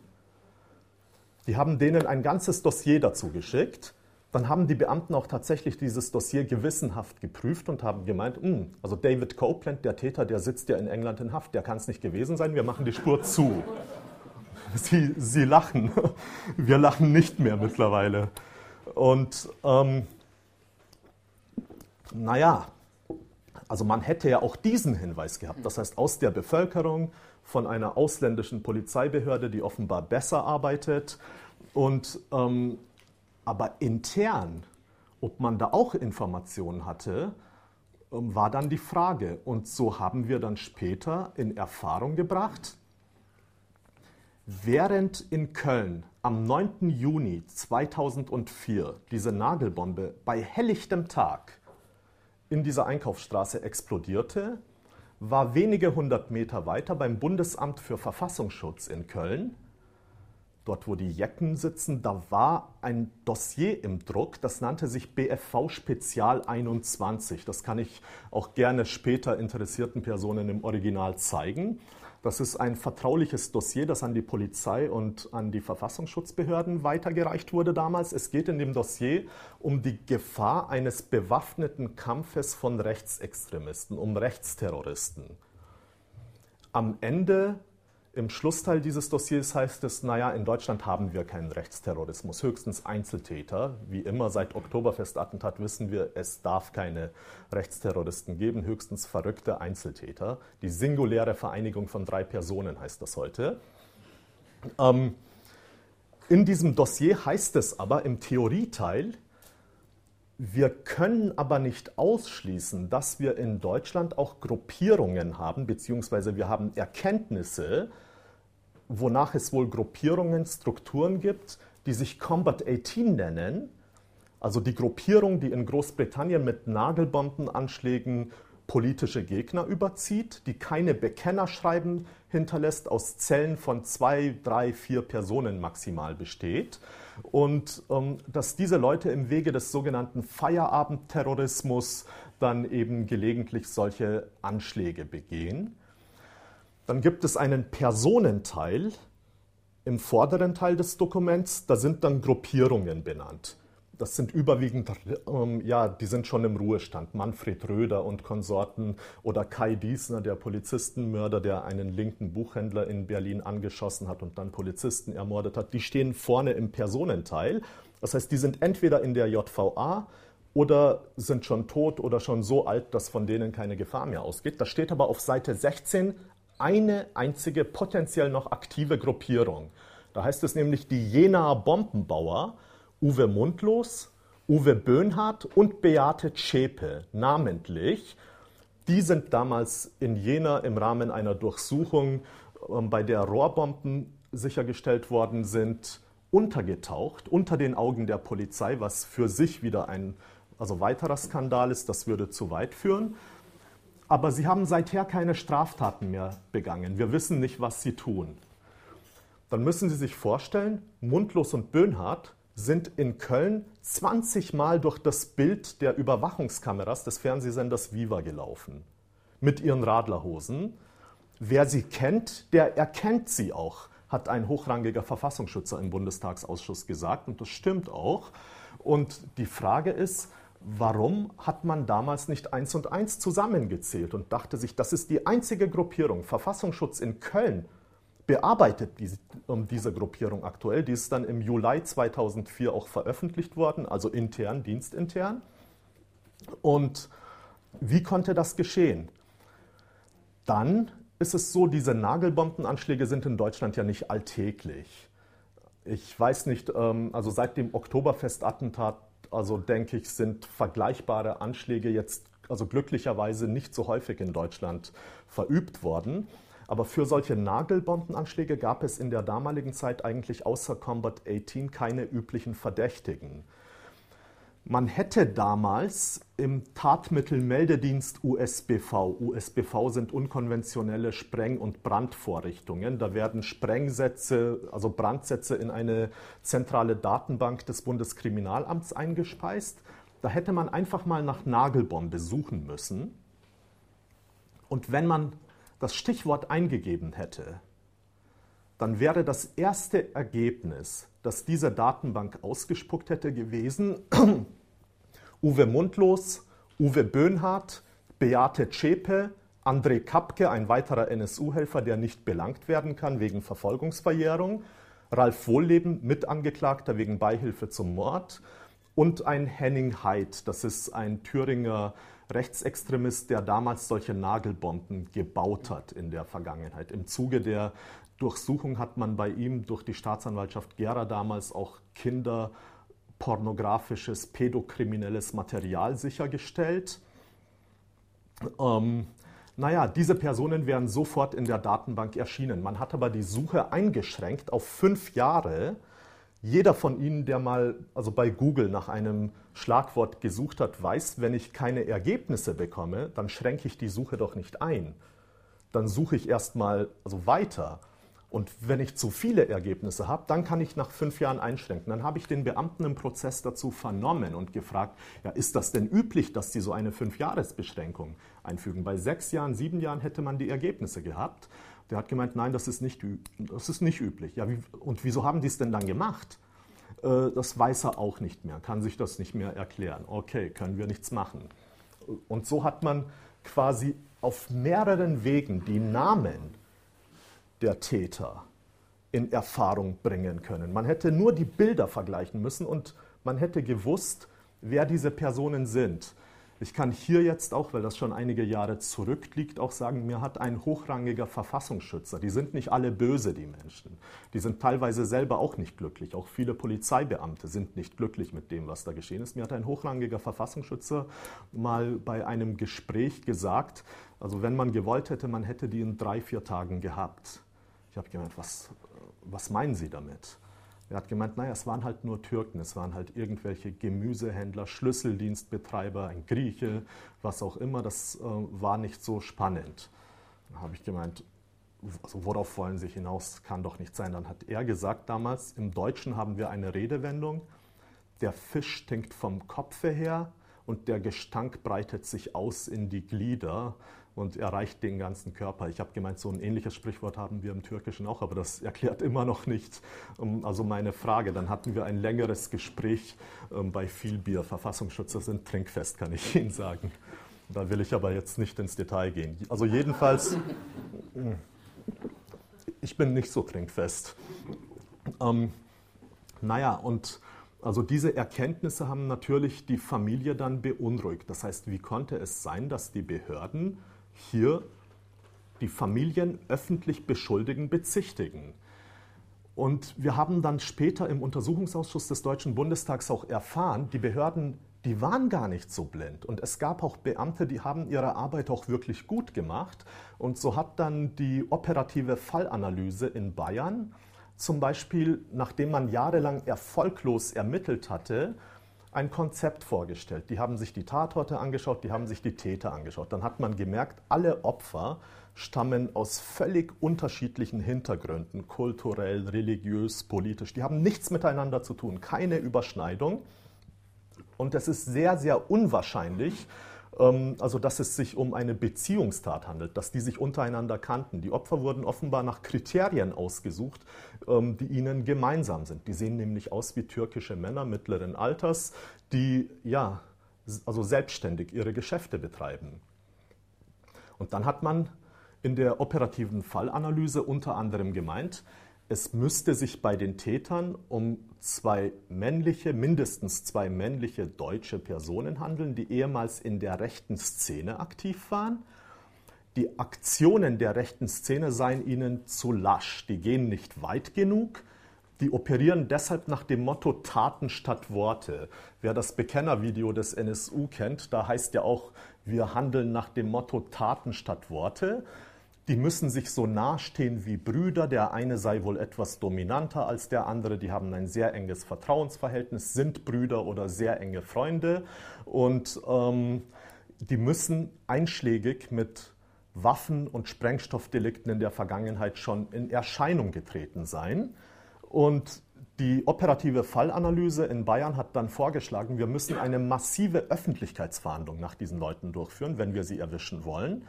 Speaker 1: Die haben denen ein ganzes Dossier dazu geschickt. Dann haben die Beamten auch tatsächlich dieses Dossier gewissenhaft geprüft und haben gemeint, hm, also David Copeland, der Täter, der sitzt ja in England in Haft, der kann es nicht gewesen sein, wir machen die Spur zu. [LAUGHS] Sie, sie lachen. Wir lachen nicht mehr mittlerweile. Und ähm, naja, also man hätte ja auch diesen Hinweis gehabt. Das heißt, aus der Bevölkerung, von einer ausländischen Polizeibehörde, die offenbar besser arbeitet. Und, ähm, aber intern, ob man da auch Informationen hatte, ähm, war dann die Frage. Und so haben wir dann später in Erfahrung gebracht, Während in Köln am 9. Juni 2004 diese Nagelbombe bei helllichtem Tag in dieser Einkaufsstraße explodierte, war wenige hundert Meter weiter beim Bundesamt für Verfassungsschutz in Köln, dort wo die Jecken sitzen, da war ein Dossier im Druck, das nannte sich BFV Spezial 21. Das kann ich auch gerne später interessierten Personen im Original zeigen. Das ist ein vertrauliches Dossier, das an die Polizei und an die Verfassungsschutzbehörden weitergereicht wurde damals. Es geht in dem Dossier um die Gefahr eines bewaffneten Kampfes von Rechtsextremisten, um Rechtsterroristen. Am Ende im Schlussteil dieses Dossiers heißt es, naja, in Deutschland haben wir keinen Rechtsterrorismus, höchstens Einzeltäter. Wie immer seit Oktoberfestattentat wissen wir, es darf keine Rechtsterroristen geben, höchstens verrückte Einzeltäter. Die singuläre Vereinigung von drei Personen heißt das heute. Ähm, in diesem Dossier heißt es aber im Theorieteil, wir können aber nicht ausschließen, dass wir in Deutschland auch Gruppierungen haben, beziehungsweise wir haben Erkenntnisse, wonach es wohl Gruppierungen, Strukturen gibt, die sich Combat 18 nennen, also die Gruppierung, die in Großbritannien mit Nagelbombenanschlägen politische Gegner überzieht, die keine Bekennerschreiben hinterlässt, aus Zellen von zwei, drei, vier Personen maximal besteht. Und ähm, dass diese Leute im Wege des sogenannten Feierabendterrorismus dann eben gelegentlich solche Anschläge begehen. Dann gibt es einen Personenteil im vorderen Teil des Dokuments, da sind dann Gruppierungen benannt das sind überwiegend, ähm, ja, die sind schon im Ruhestand. Manfred Röder und Konsorten oder Kai Diesner, der Polizistenmörder, der einen linken Buchhändler in Berlin angeschossen hat und dann Polizisten ermordet hat, die stehen vorne im Personenteil. Das heißt, die sind entweder in der JVA oder sind schon tot oder schon so alt, dass von denen keine Gefahr mehr ausgeht. Da steht aber auf Seite 16 eine einzige potenziell noch aktive Gruppierung. Da heißt es nämlich die Jenaer Bombenbauer. Uwe Mundlos, Uwe Böhnhardt und Beate Zschäpe namentlich. Die sind damals in Jena im Rahmen einer Durchsuchung, ähm, bei der Rohrbomben sichergestellt worden sind, untergetaucht, unter den Augen der Polizei, was für sich wieder ein also weiterer Skandal ist, das würde zu weit führen. Aber sie haben seither keine Straftaten mehr begangen. Wir wissen nicht, was sie tun. Dann müssen Sie sich vorstellen, Mundlos und Böhnhardt sind in Köln 20 Mal durch das Bild der Überwachungskameras des Fernsehsenders Viva gelaufen. Mit ihren Radlerhosen. Wer sie kennt, der erkennt sie auch, hat ein hochrangiger Verfassungsschützer im Bundestagsausschuss gesagt. Und das stimmt auch. Und die Frage ist, warum hat man damals nicht eins und eins zusammengezählt und dachte sich, das ist die einzige Gruppierung, Verfassungsschutz in Köln, bearbeitet diese, diese Gruppierung aktuell. Die ist dann im Juli 2004 auch veröffentlicht worden, also intern, dienstintern. Und wie konnte das geschehen? Dann ist es so, diese Nagelbombenanschläge sind in Deutschland ja nicht alltäglich. Ich weiß nicht, ähm, also seit dem Oktoberfestattentat, also denke ich, sind vergleichbare Anschläge jetzt, also glücklicherweise nicht so häufig in Deutschland verübt worden. Aber für solche Nagelbombenanschläge gab es in der damaligen Zeit eigentlich außer Combat 18 keine üblichen Verdächtigen. Man hätte damals im Tatmittelmeldedienst USBV, USBV sind unkonventionelle Spreng- und Brandvorrichtungen, da werden Sprengsätze, also Brandsätze in eine zentrale Datenbank des Bundeskriminalamts eingespeist. Da hätte man einfach mal nach Nagelbombe suchen müssen. Und wenn man das Stichwort eingegeben hätte, dann wäre das erste Ergebnis, das diese Datenbank ausgespuckt hätte, gewesen, [CLEARS THROAT] Uwe Mundlos, Uwe Böhnhardt, Beate Zschäpe, André Kapke, ein weiterer NSU-Helfer, der nicht belangt werden kann wegen Verfolgungsverjährung, Ralf Wohlleben, Mitangeklagter wegen Beihilfe zum Mord und ein Henning Heid, das ist ein Thüringer Rechtsextremist, der damals solche Nagelbomben gebaut hat in der Vergangenheit. Im Zuge der Durchsuchung hat man bei ihm durch die Staatsanwaltschaft Gera damals auch kinderpornografisches, pädokriminelles Material sichergestellt. Ähm, naja, diese Personen wären sofort in der Datenbank erschienen. Man hat aber die Suche eingeschränkt auf fünf Jahre jeder von Ihnen, der mal also bei Google nach einem Schlagwort gesucht hat, weiß, wenn ich keine Ergebnisse bekomme, dann schränke ich die Suche doch nicht ein. Dann suche ich erstmal also weiter. Und wenn ich zu viele Ergebnisse habe, dann kann ich nach fünf Jahren einschränken. Dann habe ich den Beamten im Prozess dazu vernommen und gefragt, ja, ist das denn üblich, dass Sie so eine Fünfjahresbeschränkung einfügen? Bei sechs Jahren, sieben Jahren hätte man die Ergebnisse gehabt. Der hat gemeint, nein, das ist nicht, das ist nicht üblich. Ja, wie, und wieso haben die es denn dann gemacht? Äh, das weiß er auch nicht mehr, kann sich das nicht mehr erklären. Okay, können wir nichts machen. Und so hat man quasi auf mehreren Wegen die Namen der Täter in Erfahrung bringen können. Man hätte nur die Bilder vergleichen müssen und man hätte gewusst, wer diese Personen sind. Ich kann hier jetzt auch, weil das schon einige Jahre zurückliegt, auch sagen, mir hat ein hochrangiger Verfassungsschützer, die sind nicht alle böse, die Menschen, die sind teilweise selber auch nicht glücklich, auch viele Polizeibeamte sind nicht glücklich mit dem, was da geschehen ist. Mir hat ein hochrangiger Verfassungsschützer mal bei einem Gespräch gesagt, also wenn man gewollt hätte, man hätte die in drei, vier Tagen gehabt. Ich habe gemeint, was, was meinen Sie damit? Er hat gemeint, naja, es waren halt nur Türken, es waren halt irgendwelche Gemüsehändler, Schlüsseldienstbetreiber, ein Grieche, was auch immer, das äh, war nicht so spannend. Dann habe ich gemeint, also worauf wollen Sie hinaus, kann doch nicht sein. Dann hat er gesagt damals, im Deutschen haben wir eine Redewendung, der Fisch stinkt vom Kopfe her und der Gestank breitet sich aus in die Glieder und erreicht den ganzen Körper. Ich habe gemeint, so ein ähnliches Sprichwort haben wir im Türkischen auch, aber das [LAUGHS] erklärt immer noch nicht also meine Frage. Dann hatten wir ein längeres Gespräch ähm, bei viel Bier. Verfassungsschützer sind trinkfest, kann ich [LAUGHS] Ihnen sagen. Da will ich aber jetzt nicht ins Detail gehen. Also jedenfalls, ich bin nicht so trinkfest. Ähm, naja, und also diese Erkenntnisse haben natürlich die Familie dann beunruhigt. Das heißt, wie konnte es sein, dass die Behörden hier die Familien öffentlich beschuldigen, bezichtigen. Und wir haben dann später im Untersuchungsausschuss des Deutschen Bundestags auch erfahren, die Behörden, die waren gar nicht so blind. Und es gab auch Beamte, die haben ihre Arbeit auch wirklich gut gemacht. Und so hat dann die operative Fallanalyse in Bayern zum Beispiel, nachdem man jahrelang erfolglos ermittelt hatte, ein Konzept vorgestellt. Die haben sich die Tatorte angeschaut, die haben sich die Täter angeschaut. Dann hat man gemerkt, alle Opfer stammen aus völlig unterschiedlichen Hintergründen, kulturell, religiös, politisch. Die haben nichts miteinander zu tun, keine Überschneidung. Und es ist sehr, sehr unwahrscheinlich, also dass es sich um eine Beziehungstat handelt, dass die sich untereinander kannten. Die Opfer wurden offenbar nach Kriterien ausgesucht, ähm, die ihnen gemeinsam sind. Die sehen nämlich aus wie türkische Männer mittleren Alters, die ja also selbstständig ihre Geschäfte betreiben. Und dann hat man in der operativen Fallanalyse unter anderem gemeint, es müsste sich bei den Tätern um zwei männliche, mindestens zwei männliche deutsche Personen handeln, die ehemals in der rechten Szene aktiv waren. Die Aktionen der rechten Szene seien ihnen zu lasch, die gehen nicht weit genug. Die operieren deshalb nach dem Motto Taten statt Worte. Wer das Bekennervideo des NSU kennt, da heißt ja auch, wir handeln nach dem Motto Taten statt Worte die müssen sich so nahestehen wie Brüder. Der eine sei wohl etwas dominanter als der andere. Die haben ein sehr enges Vertrauensverhältnis, sind Brüder oder sehr enge Freunde. Und ähm, die müssen einschlägig mit Waffen- und Sprengstoffdelikten in der Vergangenheit schon in Erscheinung getreten sein. Und die operative Fallanalyse in Bayern hat dann vorgeschlagen, wir müssen eine massive Öffentlichkeitsverhandlung nach diesen Leuten durchführen, wenn wir sie erwischen wollen.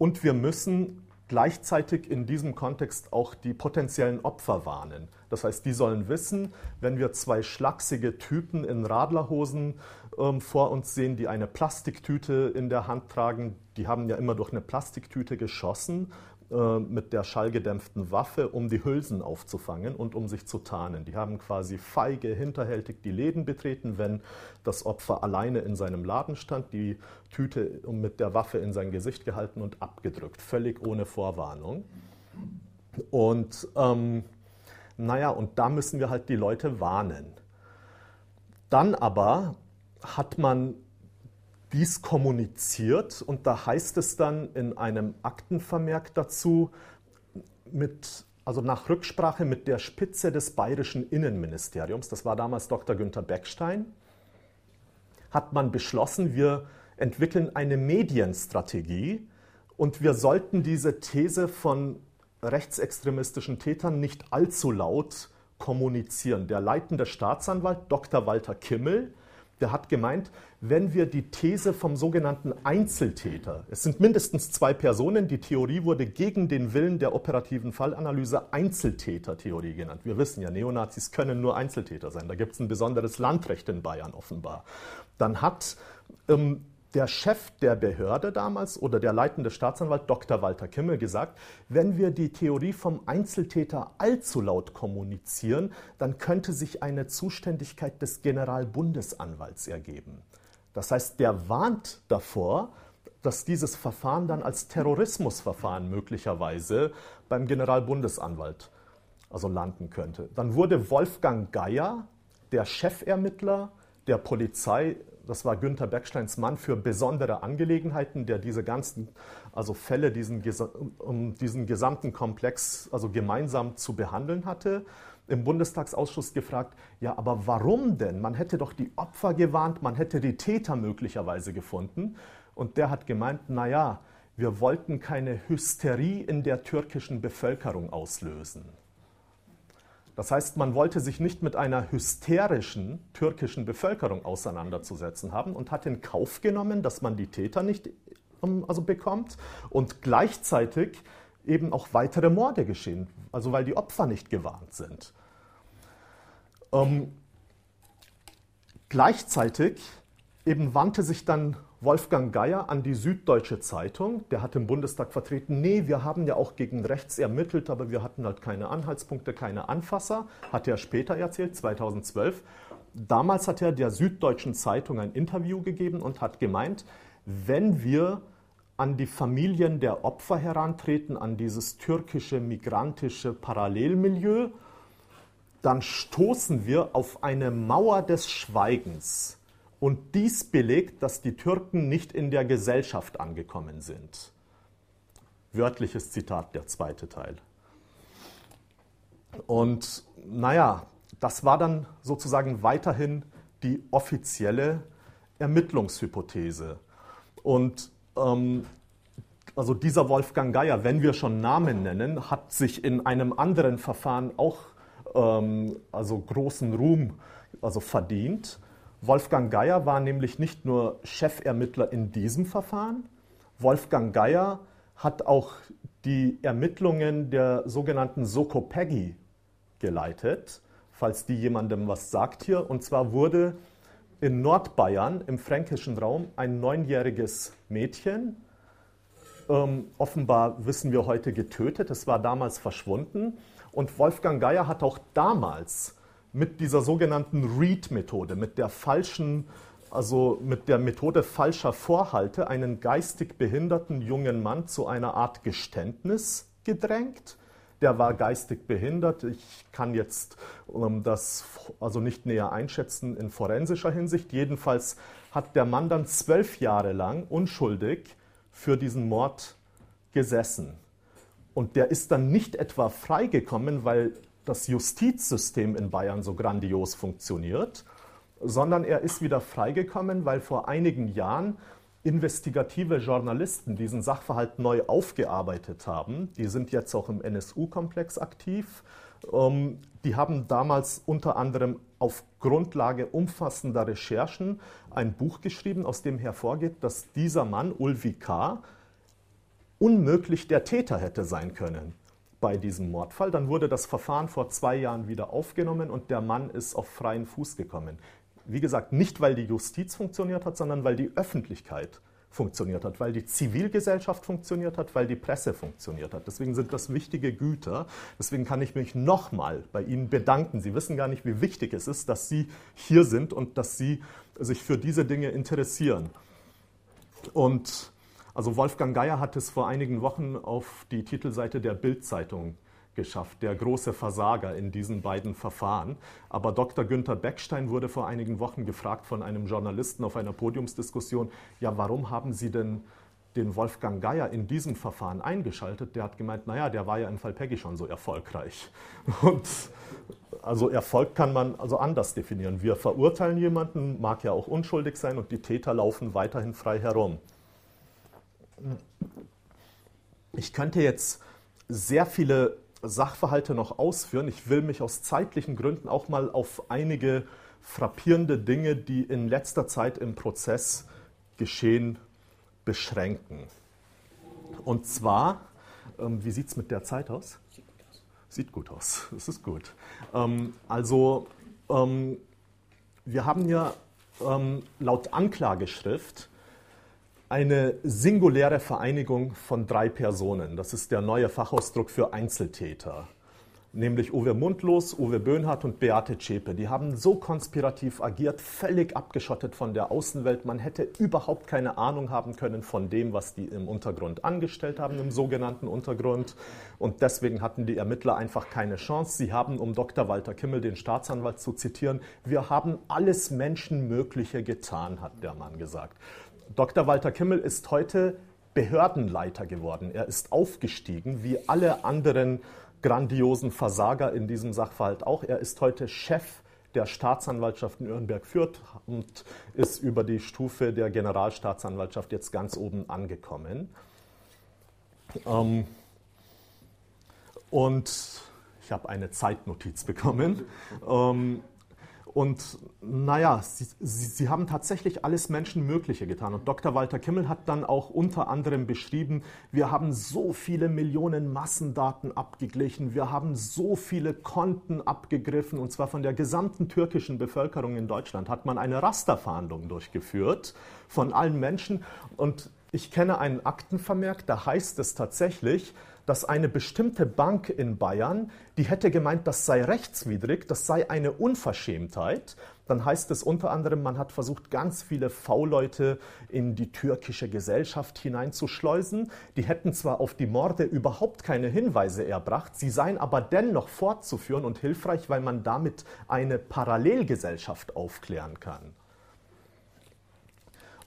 Speaker 1: Und wir müssen gleichzeitig in diesem Kontext auch die potenziellen Opfer warnen. Das heißt, die sollen wissen, wenn wir zwei schlachsige Typen in Radlerhosen ähm, vor uns sehen, die eine Plastiktüte in der Hand tragen, die haben ja immer durch eine Plastiktüte geschossen mit der schallgedämpften Waffe, um die Hülsen aufzufangen und um sich zu tarnen. Die haben quasi feige, hinterhältig die Läden betreten, wenn das Opfer alleine in seinem Laden stand, die Tüte mit der Waffe in sein Gesicht gehalten und abgedrückt, völlig ohne Vorwarnung. Und ähm, naja, und da müssen wir halt die Leute warnen. Dann aber hat man dies kommuniziert und da heißt es dann in einem Aktenvermerk dazu, mit, also nach Rücksprache mit der Spitze des bayerischen Innenministeriums, das war damals Dr. Günther Beckstein, hat man beschlossen, wir entwickeln eine Medienstrategie und wir sollten diese These von rechtsextremistischen Tätern nicht allzu laut kommunizieren. Der leitende Staatsanwalt Dr. Walter Kimmel der hat gemeint, wenn wir die These vom sogenannten Einzeltäter, es sind mindestens zwei Personen, die Theorie wurde gegen den Willen der operativen Fallanalyse Einzeltäter-Theorie genannt. Wir wissen ja, Neonazis können nur Einzeltäter sein. Da gibt es ein besonderes Landrecht in Bayern offenbar. Dann hat ähm, der Chef der Behörde damals oder der leitende Staatsanwalt Dr. Walter Kimmel gesagt, wenn wir die Theorie vom Einzeltäter allzu laut kommunizieren, dann könnte sich eine Zuständigkeit des Generalbundesanwalts ergeben. Das heißt, der warnt davor, dass dieses Verfahren dann als Terrorismusverfahren möglicherweise beim Generalbundesanwalt also landen könnte. Dann wurde Wolfgang Geier, der Chefermittler der Polizei, das war Günter Becksteins Mann für besondere Angelegenheiten, der diese ganzen also Fälle, diesen, um diesen gesamten Komplex also gemeinsam zu behandeln hatte, im Bundestagsausschuss gefragt, ja, aber warum denn? Man hätte doch die Opfer gewarnt, man hätte die Täter möglicherweise gefunden. Und der hat gemeint, naja, wir wollten keine Hysterie in der türkischen Bevölkerung auslösen. Das heißt, man wollte sich nicht mit einer hysterischen türkischen Bevölkerung auseinanderzusetzen haben und hat in Kauf genommen, dass man die Täter nicht ähm, also bekommt und gleichzeitig eben auch weitere Morde geschehen, also weil die Opfer nicht gewarnt sind. Ähm, gleichzeitig eben wandte sich dann Wolfgang Geier an die Süddeutsche Zeitung. Der hat im Bundestag vertreten, nee, wir haben ja auch gegen rechts ermittelt, aber wir hatten halt keine Anhaltspunkte, keine Anfasser. Hat er später erzählt, 2012. Damals hat er der Süddeutschen Zeitung ein Interview gegeben und hat gemeint, wenn wir an die Familien der Opfer herantreten, an dieses türkische migrantische Parallelmilieu, dann stoßen wir auf eine Mauer des Schweigens. Und dies belegt, dass die Türken nicht in der Gesellschaft angekommen sind. Wörtliches Zitat, der zweite Teil. Und naja, das war dann sozusagen weiterhin die offizielle Ermittlungshypothese. Und ähm, also dieser Wolfgang Geier, wenn wir schon Namen nennen, hat sich in einem anderen Verfahren auch ähm, also großen Ruhm also verdient. Wolfgang Geier war nämlich nicht nur Chefermittler in diesem Verfahren, Wolfgang Geier hat auch die Ermittlungen der sogenannten Soko Peggy geleitet, falls die jemandem was sagt hier. Und zwar wurde in Nordbayern im fränkischen Raum ein neunjähriges Mädchen, ähm, offenbar wissen wir heute getötet, es war damals verschwunden. Und Wolfgang Geier hat auch damals mit dieser sogenannten Read-Methode, mit der falschen, also mit der Methode falscher Vorhalte, einen geistig behinderten jungen Mann zu einer Art Geständnis gedrängt. Der war geistig behindert. Ich kann jetzt um, das also nicht näher einschätzen in forensischer Hinsicht. Jedenfalls hat der Mann dann zwölf Jahre lang unschuldig für diesen Mord gesessen. Und der ist dann nicht etwa freigekommen, weil das Justizsystem in Bayern so grandios funktioniert, sondern er ist wieder freigekommen, weil vor einigen Jahren investigative Journalisten diesen Sachverhalt neu aufgearbeitet haben. Die sind jetzt auch im NSU-Komplex aktiv. Ähm, die haben damals unter anderem auf Grundlage umfassender Recherchen ein Buch geschrieben, aus dem hervorgeht, dass dieser Mann, Ulvi K., unmöglich der Täter hätte sein können bei diesem Mordfall. Dann wurde das Verfahren vor zwei Jahren wieder aufgenommen und der Mann ist auf freien Fuß gekommen. Wie gesagt, nicht weil die Justiz funktioniert hat, sondern weil die Öffentlichkeit funktioniert hat, weil die Zivilgesellschaft funktioniert hat, weil die Presse funktioniert hat. Deswegen sind das wichtige Güter. Deswegen kann ich mich nochmal bei Ihnen bedanken. Sie wissen gar nicht, wie wichtig es ist, dass Sie hier sind und dass Sie sich für diese Dinge interessieren. Und also Wolfgang Geier hat es vor einigen Wochen auf die Titelseite der Bild-Zeitung geschafft, der große Versager in diesen beiden Verfahren. Aber Dr. Günther Beckstein wurde vor einigen Wochen gefragt von einem Journalisten auf einer Podiumsdiskussion, ja, warum haben Sie denn den Wolfgang Geier in diesem Verfahren eingeschaltet? Der hat gemeint, naja, der war ja im Fall Peggy schon so erfolgreich. [LAUGHS] Und also Erfolg kann man also anders definieren. Wir verurteilen jemanden, mag ja auch unschuldig sein und die Täter laufen weiterhin frei herum. Ich könnte jetzt sehr viele Sachverhalte noch ausführen. Ich will mich aus zeitlichen Gründen auch mal auf einige frappierende Dinge, die in letzter Zeit im Prozess geschehen, beschränken. Und zwar, ähm, wie sieht es mit der Zeit aus? Sieht gut aus. Das ist gut. Ähm, also, ähm, wir haben ja ähm, laut Anklageschrift eine singuläre Vereinigung von drei Personen. Das ist der neue Fachausdruck für Einzeltäter. nämlich Uwe Mundlos, Uwe Böhnhardt und Beate Zschäpe. Die haben so konspirativ agiert, völlig abgeschottet von der Außenwelt. Man hätte überhaupt keine Ahnung haben können von dem, was die im Untergrund angestellt haben, im sogenannten Untergrund. Und deswegen hatten die Ermittler einfach keine Chance. Sie haben, um Dr. Walter Kimmel, den Staatsanwalt zu zitieren, wir haben alles Menschenmögliche getan, hat der Mann gesagt. Dr. Walter Kimmel ist heute Behördenleiter geworden. Er ist aufgestiegen, wie alle anderen grandiosen Versager in diesem Sachverhalt auch. Er ist heute Chef der Staatsanwaltschaft Nürnberg-Fürth und ist über die Stufe der Generalstaatsanwaltschaft jetzt ganz oben angekommen. Ähm, und ich habe eine Zeitnotiz bekommen. Ähm, und naja, sie, sie, sie, haben tatsächlich alles Menschenmögliche getan. Und Dr. Walter Kimmel hat dann auch unter anderem beschrieben, wir haben so viele Millionen Massendaten abgeglichen, wir haben so viele Konten abgegriffen, und zwar von der gesamten türkischen Bevölkerung in Deutschland hat man eine Rasterfahndung durchgeführt von allen Menschen. Und ich kenne einen Aktenvermerk, da heißt es tatsächlich, dass eine bestimmte Bank in Bayern, die hätte gemeint, das sei rechtswidrig, das sei eine Unverschämtheit. Dann heißt es unter anderem, man hat versucht, ganz viele V-Leute in die türkische Gesellschaft hineinzuschleusen. Die hätten zwar auf die Morde überhaupt keine Hinweise erbracht, sie seien aber dennoch fortzuführen und hilfreich, weil man damit eine Parallelgesellschaft aufklären kann.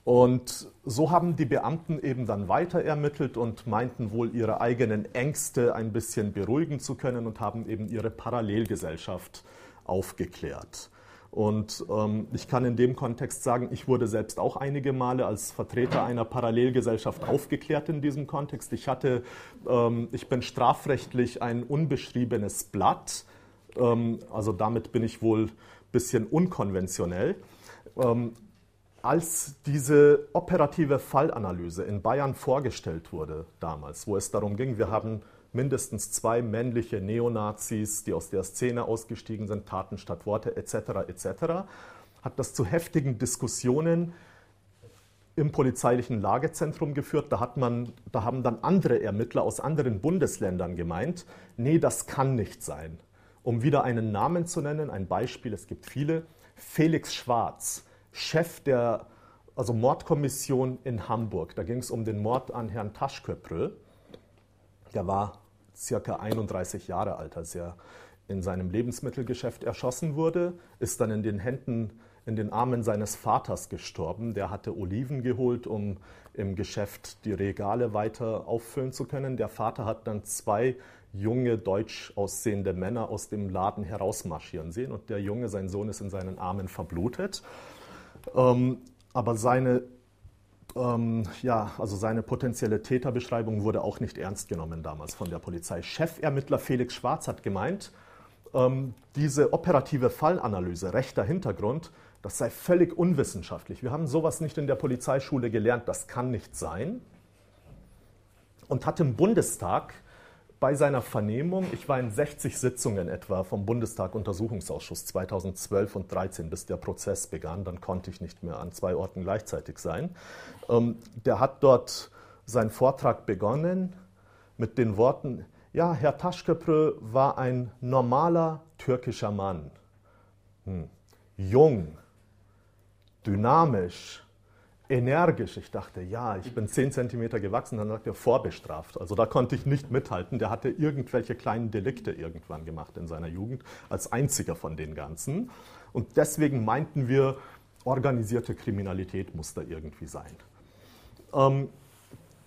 Speaker 1: Und so haben die Beamten eben dann weiter ermittelt und meinten wohl ihre eigenen Ängste ein bisschen beruhigen zu können und haben eben ihre Parallelgesellschaft aufgeklärt. Und ähm, ich kann in dem Kontext sagen, ich wurde selbst auch einige Male als Vertreter einer Parallelgesellschaft aufgeklärt in diesem Kontext. Ich hatte, ähm, ich bin strafrechtlich ein unbeschriebenes Blatt, ähm, also damit bin ich wohl ein bisschen unkonventionell. Als diese operative Fallanalyse in Bayern vorgestellt wurde damals, wo es darum ging, wir haben mindestens zwei männliche Neonazis, die aus der Szene ausgestiegen sind, Taten statt Worte etc. etc., hat das zu heftigen Diskussionen im polizeilichen Lagezentrum geführt. Da, hat man, da haben dann andere Ermittler aus anderen Bundesländern gemeint, nee, das kann nicht sein. Um wieder einen Namen zu nennen, ein Beispiel, es gibt viele, Felix Schwarz Chef der also Mordkommission in Hamburg. Da ging es um den Mord an Herrn Taschköprö. Der war circa 31 Jahre alt, als er in seinem Lebensmittelgeschäft erschossen wurde, ist dann in den Händen, in den Armen seines Vaters gestorben. Der hatte Oliven geholt, um im Geschäft die Regale weiter auffüllen zu können. Der Vater hat dann zwei junge, deutsch aussehende Männer aus dem Laden herausmarschieren sehen und der Junge, sein Sohn, ist in seinen Armen verblutet. Ähm, aber seine, ähm, ja, also seine potenzielle Täterbeschreibung wurde auch nicht ernst genommen damals von der Polizei. Chefermittler Felix Schwarz hat gemeint, ähm, diese operative Fallanalyse, rechter Hintergrund, das sei völlig unwissenschaftlich. Wir haben sowas nicht in der Polizeischule gelernt, das kann nicht sein. Und hat im Bundestag bei seiner Vernehmung, ich war in 60 Sitzungen etwa vom Bundestag Untersuchungsausschuss 2012 und 2013, bis der Prozess begann, dann konnte ich nicht mehr an zwei Orten gleichzeitig sein. Ähm, der hat dort seinen Vortrag begonnen mit den Worten, ja, Herr Taschköprö war ein normaler türkischer Mann. Hm. Jung, dynamisch, energisch. Ich dachte, ja, ich bin 10 cm gewachsen. Dann sagt er, vorbestraft. Also da konnte ich nicht mithalten. Der hatte irgendwelche kleinen Delikte irgendwann gemacht in seiner Jugend, als einziger von den ganzen. Und deswegen meinten wir, organisierte Kriminalität muss da irgendwie sein. Ähm,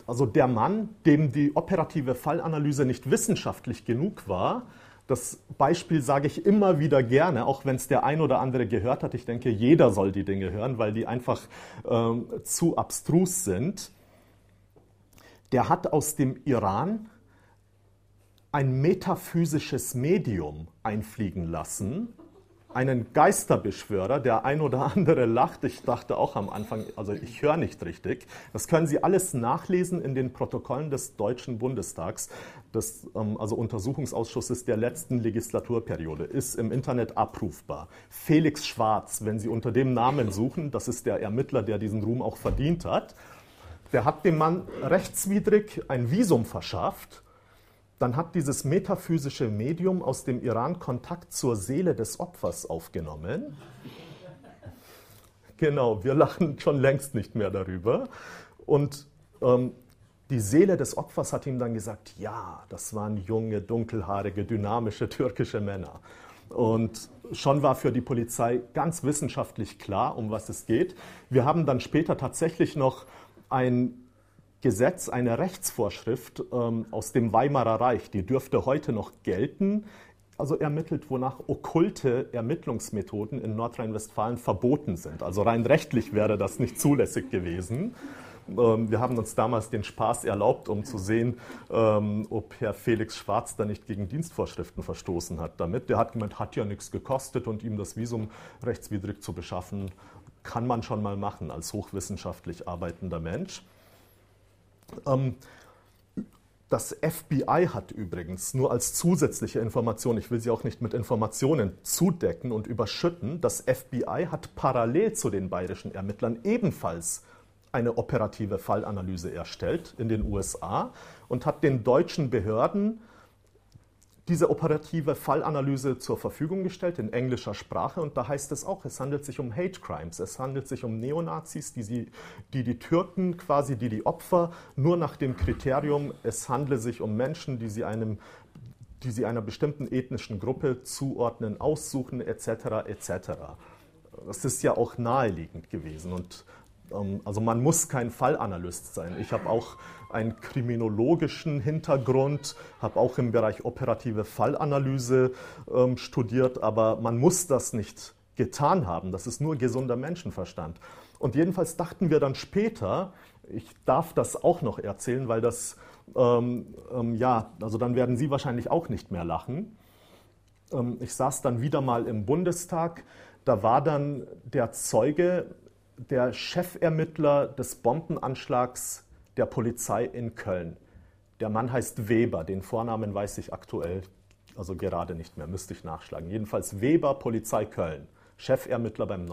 Speaker 1: also der Mann, dem die operative Fallanalyse nicht wissenschaftlich genug war, das Beispiel sage ich immer wieder gerne, auch wenn es der ein oder andere gehört hat. Ich denke, jeder soll die Dinge hören, weil die einfach ähm, zu abstrus sind. Der hat aus dem Iran ein metaphysisches Medium einfliegen lassen, einen Geisterbeschwörer, der ein oder andere lacht. Ich dachte auch am Anfang, also ich höre nicht richtig. Das können Sie alles nachlesen in den Protokollen des Deutschen Bundestags, des ähm, also Untersuchungsausschusses der letzten Legislaturperiode, ist im Internet abrufbar. Felix Schwarz, wenn Sie unter dem Namen suchen, das ist der Ermittler, der diesen Ruhm auch verdient hat, der hat dem Mann rechtswidrig ein Visum verschafft dann hat dieses metaphysische Medium aus dem Iran Kontakt zur Seele des Opfers aufgenommen. Genau, wir lachen schon längst nicht mehr darüber. Und ähm, die Seele des Opfers hat ihm dann gesagt, ja, das waren junge, dunkelhaarige, dynamische türkische Männer. Und schon war für die Polizei ganz wissenschaftlich klar, um was es geht. Wir haben dann später tatsächlich noch ein Gesetz, eine Rechtsvorschrift ähm, aus dem Weimarer Reich, die dürfte heute noch gelten. Also ermittelt, wonach okkulte Ermittlungsmethoden in Nordrhein-Westfalen verboten sind. Also rein rechtlich wäre das nicht zulässig gewesen. Ähm, wir haben uns damals den Spaß erlaubt, um zu sehen, ähm, ob Herr Felix Schwarz da nicht gegen Dienstvorschriften verstoßen hat damit. Der hat gemeint, hat ja nichts gekostet und ihm das Visum rechtswidrig zu beschaffen, kann man schon mal machen als hochwissenschaftlich arbeitender Mensch. Ähm, das FBI hat übrigens nur als zusätzliche Information, ich will sie auch nicht mit Informationen zudecken und überschütten, das FBI hat parallel zu den bayerischen Ermittlern ebenfalls eine operative Fallanalyse erstellt in den USA und hat den deutschen Behörden diese operative Fallanalyse zur Verfügung gestellt in englischer Sprache und da heißt es auch, es handelt sich um Hate Crimes, es handelt sich um Neonazis, die, sie, die die Türken quasi, die die Opfer nur nach dem Kriterium, es handle sich um Menschen, die sie einem die sie einer bestimmten ethnischen Gruppe zuordnen, aussuchen etc. etc. Das ist ja auch naheliegend gewesen und ähm, also man muss kein Fallanalyst sein. Ich habe auch einen kriminologischen Hintergrund, habe auch im Bereich operative Fallanalyse ähm, studiert, aber man muss das nicht getan haben. Das ist nur gesunder Menschenverstand. Und jedenfalls dachten wir dann später, ich darf das auch noch erzählen, weil das, ähm, ähm, ja, also dann werden Sie wahrscheinlich auch nicht mehr lachen. Ähm, ich saß dann wieder mal im Bundestag, da war dann der Zeuge der Chefermittler des Bombenanschlags der Polizei in Köln. Der Mann heißt Weber, den Vornamen weiß ich aktuell, also gerade nicht mehr, müsste ich nachschlagen. Jedenfalls Weber, Polizei Köln, Chefermittler beim,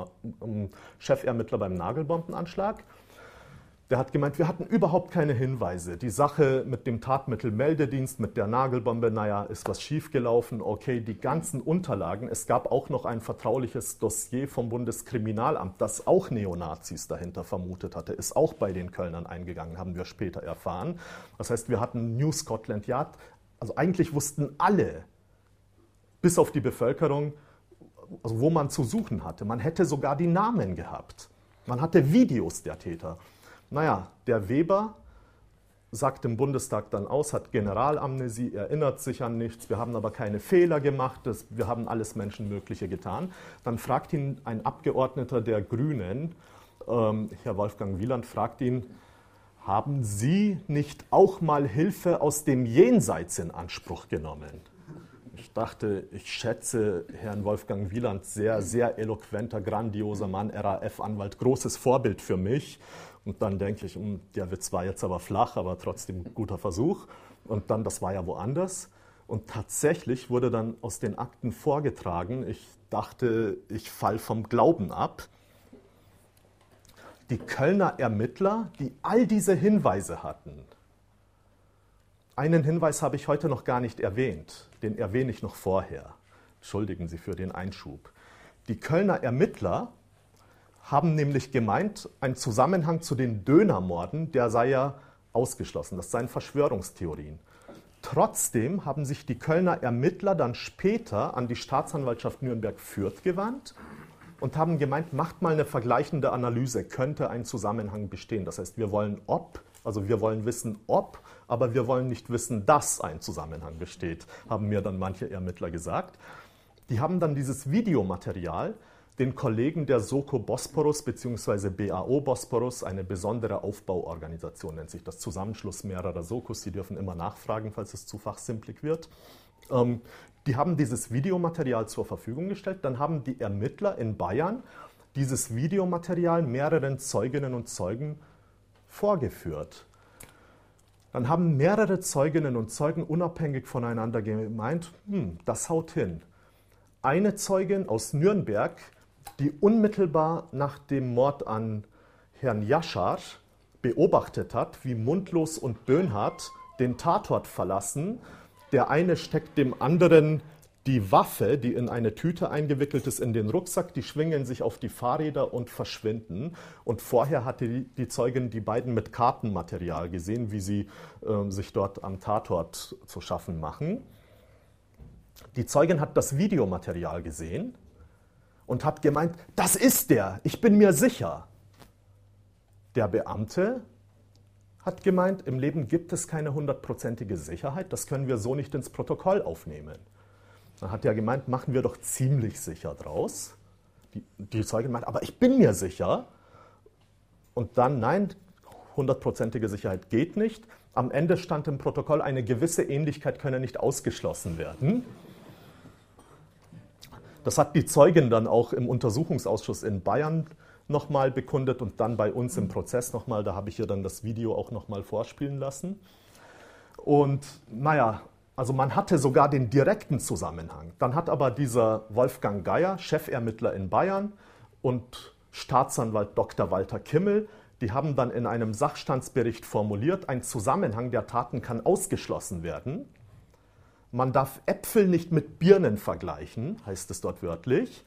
Speaker 1: Chefermittler beim Nagelbombenanschlag. Der hat gemeint, wir hatten überhaupt keine Hinweise. Die Sache mit dem Tatmittelmeldedienst, mit der Nagelbombe, naja, ist was schiefgelaufen. Okay, die ganzen Unterlagen. Es gab auch noch ein vertrauliches Dossier vom Bundeskriminalamt, das auch Neonazis dahinter vermutet hatte, ist auch bei den Kölnern eingegangen, haben wir später erfahren. Das heißt, wir hatten New Scotland Yard. Also eigentlich wussten alle, bis auf die Bevölkerung, also wo man zu suchen hatte. Man hätte sogar die Namen gehabt. Man hatte Videos der Täter. Naja, der Weber sagt im Bundestag dann aus, hat Generalamnesie, erinnert sich an nichts, wir haben aber keine Fehler gemacht, das, wir haben alles Menschenmögliche getan. Dann fragt ihn ein Abgeordneter der Grünen, ähm, Herr Wolfgang Wieland, fragt ihn, haben Sie nicht auch mal Hilfe aus dem Jenseits in Anspruch genommen? Ich dachte, ich schätze Herrn Wolfgang Wieland sehr, sehr eloquenter, grandioser Mann, RAF-Anwalt, großes Vorbild für mich. Und dann denke ich, hm, der Witz war jetzt aber flach, aber trotzdem guter Versuch. Und dann, das war ja woanders. Und tatsächlich wurde dann aus den Akten vorgetragen, ich dachte, ich fall vom Glauben ab. Die Kölner Ermittler, die all diese Hinweise hatten, einen Hinweis habe ich heute noch gar nicht erwähnt, den erwähne ich noch vorher. Entschuldigen Sie für den Einschub. Die Kölner Ermittler haben nämlich gemeint, ein Zusammenhang zu den Dönermorden, der sei ja ausgeschlossen. Das seien Verschwörungstheorien. Trotzdem haben sich die Kölner Ermittler dann später an die Staatsanwaltschaft Nürnberg-Fürth gewandt und haben gemeint, macht mal eine vergleichende Analyse, könnte ein Zusammenhang bestehen. Das heißt, wir wollen ob, also wir wollen wissen ob, aber wir wollen nicht wissen, dass ein Zusammenhang besteht, haben mir dann manche Ermittler gesagt. Die haben dann dieses Videomaterial den Kollegen der Soko Bosporus bzw. BAO Bosporus, eine besondere Aufbauorganisation nennt sich das, Zusammenschluss mehrerer Sokos, die dürfen immer nachfragen, falls es zu fachsimplig wird. Ähm, die haben dieses Videomaterial zur Verfügung gestellt, dann haben die Ermittler in Bayern dieses Videomaterial mehreren Zeuginnen und Zeugen vorgeführt. Dann haben mehrere Zeuginnen und Zeugen unabhängig voneinander gemeint, hm, das haut hin. Eine Zeugin aus Nürnberg die unmittelbar nach dem Mord an Herrn Jaschar beobachtet hat, wie Mundlos und Böhnhardt den Tatort verlassen, Der eine steckt dem anderen die Waffe, die in eine Tüte eingewickelt ist, in den Rucksack, die schwingen sich auf die Fahrräder und verschwinden. Und vorher hatte die, Zeugin die beiden mit Kartenmaterial gesehen, wie sie äh, sich dort am Tatort zu schaffen machen. Die Zeugin hat das Videomaterial gesehen und hat gemeint, das ist der, ich bin mir sicher. Der Beamte hat gemeint, im Leben gibt es keine hundertprozentige Sicherheit, das können wir so nicht ins Protokoll aufnehmen. Dann hat er gemeint, machen wir doch ziemlich sicher draus. Die, die Zeugin meint, aber ich bin mir sicher. Und dann, nein, hundertprozentige Sicherheit geht nicht. Am Ende stand im Protokoll, eine gewisse Ähnlichkeit könne nicht ausgeschlossen werden. Das hat die Zeugin dann auch im Untersuchungsausschuss in Bayern nochmal bekundet und dann bei uns im Prozess nochmal. Da habe ich ihr dann das Video auch nochmal vorspielen lassen. Und naja, also man hatte sogar den direkten Zusammenhang. Dann hat aber dieser Wolfgang Geier, Chefermittler in Bayern und Staatsanwalt Dr. Walter Kimmel, die haben dann in einem Sachstandsbericht formuliert, ein Zusammenhang der Taten kann ausgeschlossen werden. Man darf Äpfel nicht mit Birnen vergleichen, heißt es dort wörtlich,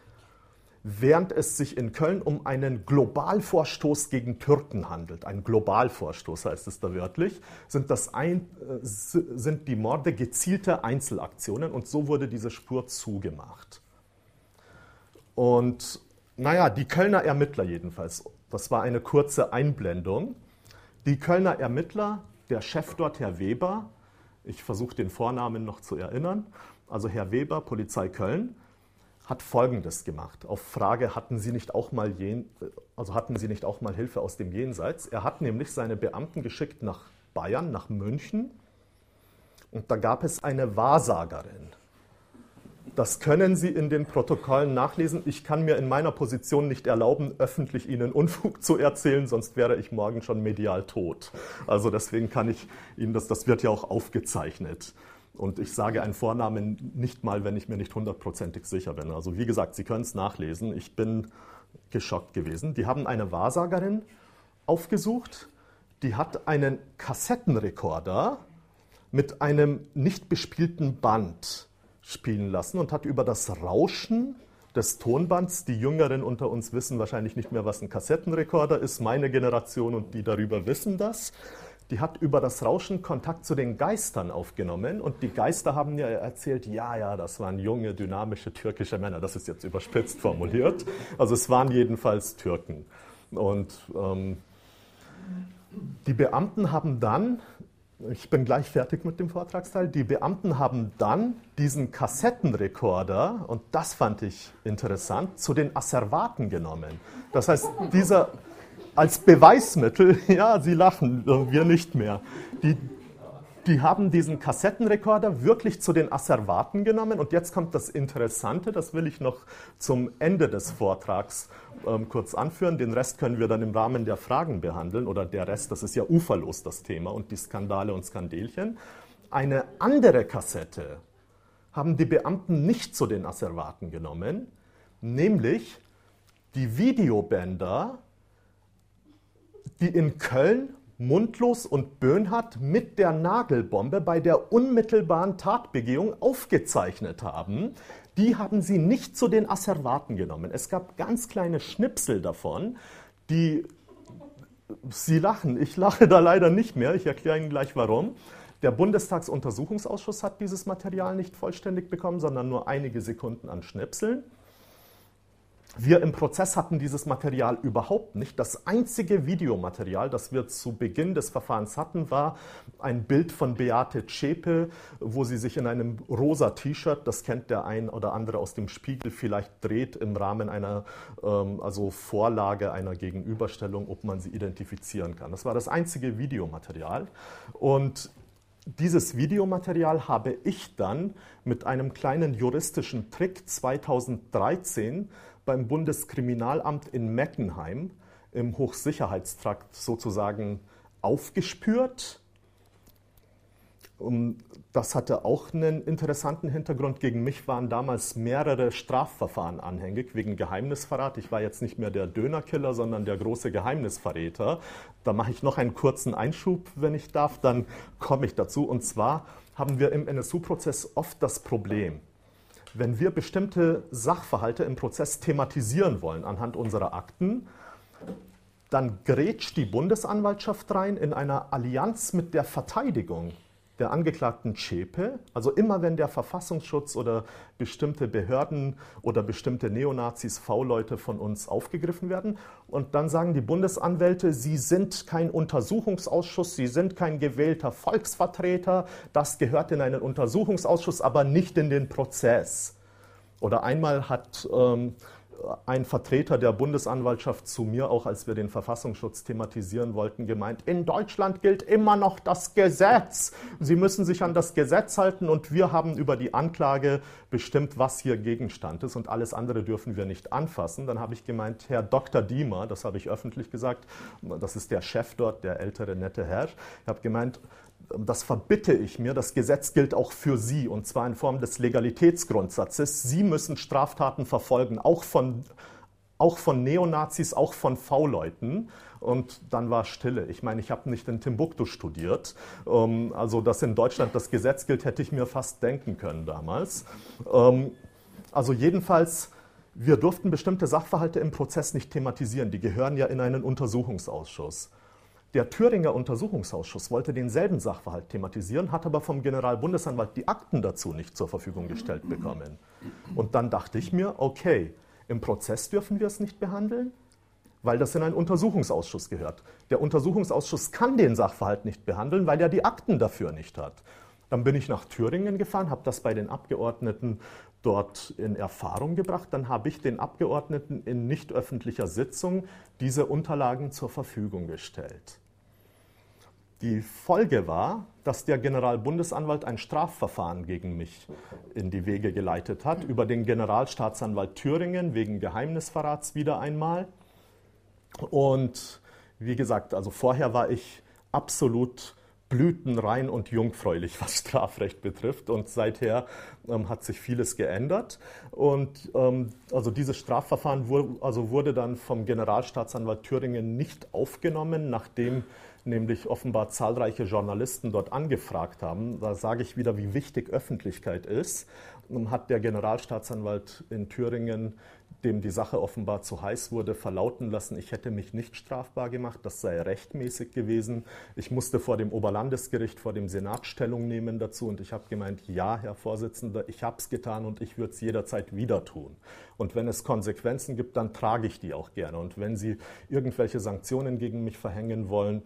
Speaker 1: während es sich in Köln um einen Globalvorstoß gegen Türken handelt. Ein Globalvorstoß heißt es da wörtlich, sind, das ein, äh, sind die Morde gezielte Einzelaktionen und so wurde diese Spur zugemacht. Und naja, die Kölner Ermittler jedenfalls, das war eine kurze Einblendung. Die Kölner Ermittler, der Chef dort, Herr Weber, ich versuche den Vornamen noch zu erinnern. Also Herr Weber, Polizei Köln, hat Folgendes gemacht. Auf Frage, hatten Sie nicht auch mal, jen, also hatten Sie nicht auch mal Hilfe aus dem Jenseits? Er hat nämlich seine Beamten geschickt nach Bayern, nach München. Und da gab es eine Wahrsagerin. Das können Sie in den Protokollen nachlesen. Ich kann mir in meiner Position nicht erlauben, öffentlich Ihnen Unfug zu erzählen, sonst wäre ich morgen schon medial tot. Also deswegen kann ich Ihnen das, das wird ja auch aufgezeichnet. Und ich sage einen Vornamen nicht mal, wenn ich mir nicht hundertprozentig sicher bin. Also wie gesagt, Sie können es nachlesen. Ich bin geschockt gewesen. Die haben eine Wahrsagerin aufgesucht, die hat einen Kassettenrekorder mit einem nicht bespielten Band spielen lassen und hat über das Rauschen des Tonbands, die Jüngeren unter uns wissen wahrscheinlich nicht mehr, was ein Kassettenrekorder ist, meine Generation und die darüber wissen das, die hat über das Rauschen Kontakt zu den Geistern aufgenommen und die Geister haben ja erzählt, ja, ja, das waren junge, dynamische türkische Männer, das ist jetzt überspitzt formuliert, also es waren jedenfalls Türken. Und ähm, die Beamten haben dann ich bin gleich fertig mit dem Vortragsteil. Die Beamten haben dann diesen Kassettenrekorder, und das fand ich interessant, zu den Asservaten genommen. Das heißt, dieser als Beweismittel, [LAUGHS] ja, Sie lachen, wir nicht mehr. Die, die haben diesen Kassettenrekorder wirklich zu den Asservaten genommen. Und jetzt kommt das Interessante, das will ich noch zum Ende des Vortrags ähm, kurz anführen. Den Rest können wir dann im Rahmen der Fragen behandeln. Oder der Rest, das ist ja uferlos das Thema und die Skandale und Skandelchen. Eine andere Kassette haben die Beamten nicht zu den Asservaten genommen, nämlich die Videobänder, die in Köln Mundlos und Böhnhardt mit der Nagelbombe bei der unmittelbaren Tatbegehung aufgezeichnet haben. Die haben sie nicht zu den Asservaten genommen. Es gab ganz kleine Schnipsel davon, die Sie lachen, ich lache da leider nicht mehr, ich erkläre Ihnen gleich warum. Der Bundestagsuntersuchungsausschuss hat dieses Material nicht vollständig bekommen, sondern nur einige Sekunden an Schnipseln. Wir im Prozess hatten dieses Material überhaupt nicht. Das einzige Videomaterial, das wir zu Beginn des Verfahrens hatten, war ein Bild von Beate Zschäpe, wo sie sich in einem rosa T-Shirt, das kennt der ein oder andere aus dem Spiegel, vielleicht dreht im Rahmen einer ähm, also Vorlage einer Gegenüberstellung, ob man sie identifizieren kann. Das war das einzige Videomaterial. Und dieses Videomaterial habe ich dann mit einem kleinen juristischen Trick 2013 beim Bundeskriminalamt in Meckenheim im Hochsicherheitstrakt sozusagen aufgespürt. Das hatte auch einen interessanten Hintergrund. Gegen mich waren damals mehrere Strafverfahren anhängig wegen Geheimnisverrat. Ich war jetzt nicht mehr der Dönerkiller, sondern der große Geheimnisverräter. Da mache ich noch einen kurzen Einschub, wenn ich darf, dann komme ich dazu. Und zwar haben wir im NSU-Prozess oft das Problem, wenn wir bestimmte Sachverhalte im Prozess thematisieren wollen anhand unserer Akten, dann grätscht die Bundesanwaltschaft rein in einer Allianz mit der Verteidigung der Angeklagten Zschäpe, also immer wenn der Verfassungsschutz oder bestimmte Behörden oder bestimmte Neonazis, V-Leute von uns aufgegriffen werden. Und dann sagen die Bundesanwälte, sie sind kein Untersuchungsausschuss, sie sind kein gewählter Volksvertreter, das gehört in einen Untersuchungsausschuss, aber nicht in den Prozess. Oder einmal hat ähm, ein Vertreter der Bundesanwaltschaft zu mir, auch als wir den Verfassungsschutz thematisieren wollten, gemeint, in Deutschland gilt immer noch das Gesetz. Sie müssen sich an das Gesetz halten und wir haben über die Anklage bestimmt, was hier Gegenstand ist und alles andere dürfen wir nicht anfassen. Dann habe ich gemeint, Herr Dr. Diemer, das habe ich öffentlich gesagt, das ist der Chef dort, der ältere nette Herr, ich habe gemeint, das verbitte ich mir, das Gesetz gilt auch für Sie, und zwar in Form des Legalitätsgrundsatzes. Sie müssen Straftaten verfolgen, auch von, auch von Neonazis, auch von V-Leuten. Und dann war Stille. Ich meine, ich habe nicht in Timbuktu studiert. Ähm, also, dass in Deutschland das Gesetz gilt, hätte ich mir fast denken können damals. Ähm, also jedenfalls, wir durften bestimmte Sachverhalte im Prozess nicht thematisieren. Die gehören ja in einen Untersuchungsausschuss. Der Thüringer Untersuchungsausschuss wollte denselben Sachverhalt thematisieren, hat aber vom Generalbundesanwalt die Akten dazu nicht zur Verfügung gestellt bekommen. Und dann dachte ich mir, okay, im Prozess dürfen wir es nicht behandeln, weil das in einen Untersuchungsausschuss gehört. Der Untersuchungsausschuss kann den Sachverhalt nicht behandeln, weil er die Akten dafür nicht hat. Dann bin ich nach Thüringen gefahren, habe das bei den Abgeordneten dort in Erfahrung gebracht. Dann habe ich den Abgeordneten in nicht öffentlicher Sitzung diese Unterlagen zur Verfügung gestellt. Die Folge war, dass der Generalbundesanwalt ein Strafverfahren gegen mich in die Wege geleitet hat, über den Generalstaatsanwalt Thüringen wegen Geheimnisverrats wieder einmal. Und wie gesagt, also vorher war ich absolut blütenrein und jungfräulich, [LAUGHS] was Strafrecht betrifft. Und seither ähm, hat sich vieles geändert. Und ähm, also dieses Strafverfahren wurde, also wurde dann vom Generalstaatsanwalt Thüringen nicht aufgenommen, nachdem nämlich offenbar zahlreiche Journalisten dort angefragt haben. Da sage ich wieder, wie wichtig Öffentlichkeit ist. Hat der Generalstaatsanwalt in Thüringen dem die Sache offenbar zu heiß wurde, verlauten lassen, ich hätte mich nicht strafbar gemacht, das sei rechtmäßig gewesen. Ich musste vor dem Oberlandesgericht, vor dem Senat Stellung nehmen dazu und ich habe gemeint, ja, Herr Vorsitzender, ich habe es getan und ich würde es jederzeit wieder tun. Und wenn es Konsequenzen gibt, dann trage ich die auch gerne. Und wenn Sie irgendwelche Sanktionen gegen mich verhängen wollen,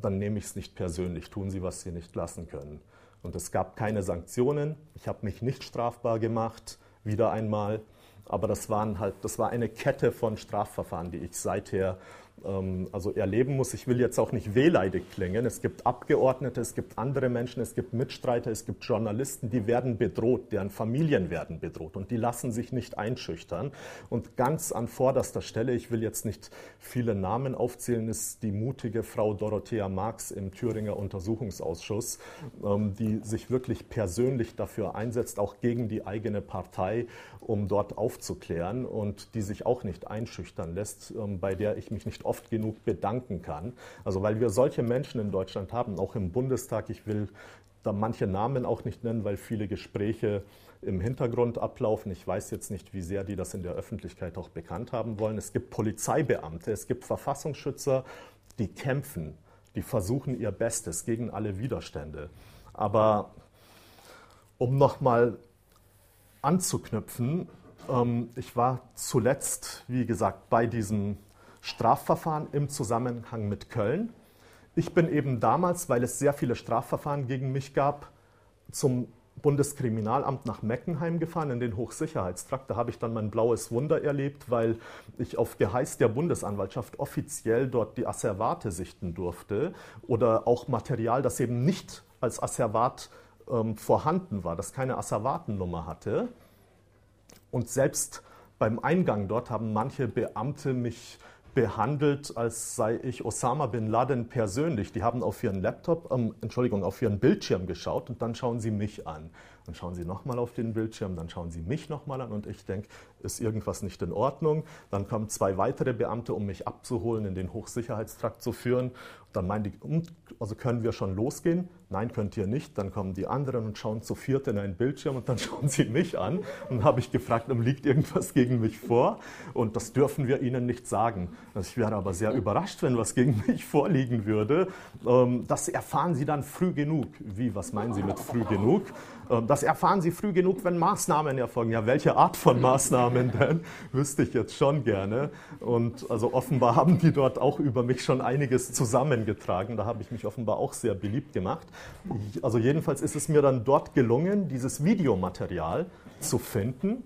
Speaker 1: dann nehme ich es nicht persönlich. Tun Sie, was Sie nicht lassen können. Und es gab keine Sanktionen. Ich habe mich nicht strafbar gemacht, wieder einmal. Aber das, waren halt, das war eine Kette von Strafverfahren, die ich seither also erleben muss. Ich will jetzt auch nicht wehleidig klingen. Es gibt Abgeordnete, es gibt andere Menschen, es gibt Mitstreiter, es gibt Journalisten, die werden bedroht, deren Familien werden bedroht und die lassen sich nicht einschüchtern. Und ganz an vorderster Stelle, ich will jetzt nicht viele Namen aufzählen, ist die mutige Frau Dorothea Marx im Thüringer Untersuchungsausschuss, ähm, die sich wirklich persönlich dafür einsetzt, auch gegen die eigene Partei, um dort aufzuklären und die sich auch nicht einschüchtern lässt, ähm, bei der ich mich nicht oft genug bedanken kann. Also weil wir solche Menschen in Deutschland haben, auch im Bundestag. Ich will da manche Namen auch nicht nennen, weil viele Gespräche im Hintergrund ablaufen. Ich weiß jetzt nicht, wie sehr die das in der Öffentlichkeit auch bekannt haben wollen. Es gibt Polizeibeamte, es gibt Verfassungsschützer, die kämpfen, die versuchen ihr Bestes gegen alle Widerstände. Aber um nochmal anzuknüpfen, ähm, ich war zuletzt, wie gesagt, bei diesem Strafverfahren im Zusammenhang mit Köln. Ich bin eben damals, weil es sehr viele Strafverfahren gegen mich gab, zum Bundeskriminalamt nach Meckenheim gefahren, in den Hochsicherheitstrakt. Da habe ich dann mein blaues Wunder erlebt, weil ich auf Geheiß der Bundesanwaltschaft offiziell dort die Asservate sichten durfte oder auch Material, das eben nicht als Asservat ähm, vorhanden war, das keine Asservatennummer hatte. Und selbst beim Eingang dort haben manche Beamte mich behandelt, als sei ich Osama bin Laden persönlich. Die haben auf ihren Laptop, ähm, Entschuldigung, auf ihren Bildschirm geschaut und dann schauen sie mich an. Dann schauen sie nochmal auf den Bildschirm, dann schauen sie mich nochmal an und ich denke, ist irgendwas nicht in Ordnung. Dann kommen zwei weitere Beamte, um mich abzuholen, in den Hochsicherheitstrakt zu führen. Dann meinen die, hm, also können wir schon losgehen? Nein, könnt ihr nicht. Dann kommen die anderen und schauen zu viert in einen Bildschirm und dann [LAUGHS] schauen sie mich an. Und habe ich gefragt, liegt irgendwas gegen mich vor? Und das dürfen wir ihnen nicht sagen. Also ich wäre aber sehr überrascht, wenn was gegen mich vorliegen würde. Ähm, das erfahren sie dann früh genug. Wie, was meinen Sie mit früh genug? Ähm, das erfahren Sie früh genug, wenn Maßnahmen erfolgen. Ja, welche Art von Maßnahmen denn? [LAUGHS] Wüsste ich jetzt schon gerne. Und also offenbar haben die dort auch über mich schon einiges zusammengetragen. Da habe ich mich offenbar auch sehr beliebt gemacht. Also jedenfalls ist es mir dann dort gelungen, dieses Videomaterial zu finden.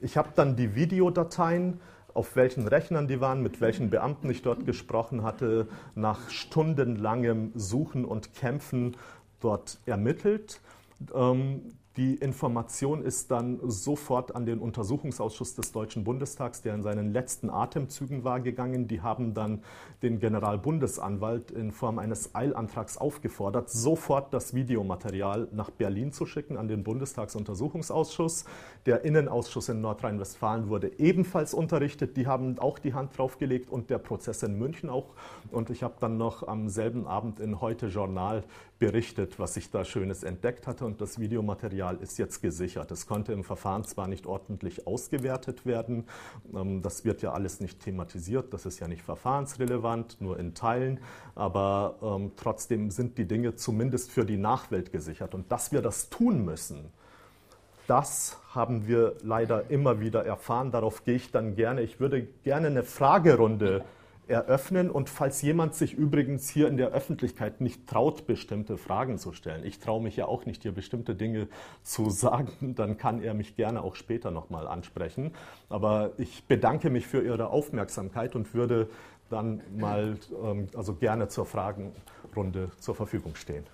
Speaker 1: Ich habe dann die Videodateien auf welchen Rechnern die waren, mit welchen Beamten ich dort gesprochen hatte, nach stundenlangem Suchen und Kämpfen dort ermittelt die Information ist dann sofort an den Untersuchungsausschuss des Deutschen Bundestags, der in seinen letzten Atemzügen war, gegangen. Die haben dann den Generalbundesanwalt in Form eines Eilantrags aufgefordert, sofort das Videomaterial nach Berlin zu schicken an den Bundestagsuntersuchungsausschuss. Der Innenausschuss in Nordrhein-Westfalen wurde ebenfalls unterrichtet. Die haben auch die Hand draufgelegt und der Prozess in München auch. Und ich habe dann noch am selben Abend in Heute Journal berichtet, was ich da Schönes entdeckt hatte. Und das Videomaterial ist jetzt gesichert. Es konnte im Verfahren zwar nicht ordentlich ausgewertet werden. Ähm, das wird ja alles nicht thematisiert. Das ist ja nicht verfahrensrelevant, nur in Teilen. Aber ähm, trotzdem sind die Dinge zumindest für die Nachwelt gesichert. Und dass wir das tun müssen, das haben wir leider immer wieder erfahren. Darauf gehe ich dann gerne. Ich würde gerne eine Fragerunde eröffnen. Und falls jemand sich übrigens hier in der Öffentlichkeit nicht traut, bestimmte Fragen zu stellen, ich traue mich ja auch nicht, hier bestimmte Dinge zu [LAUGHS] sagen, dann kann er mich gerne auch später nochmal ansprechen. Aber ich bedanke mich für Ihre Aufmerksamkeit und würde dann mal ähm, also gerne zur Fragenrunde zur Verfügung stehen.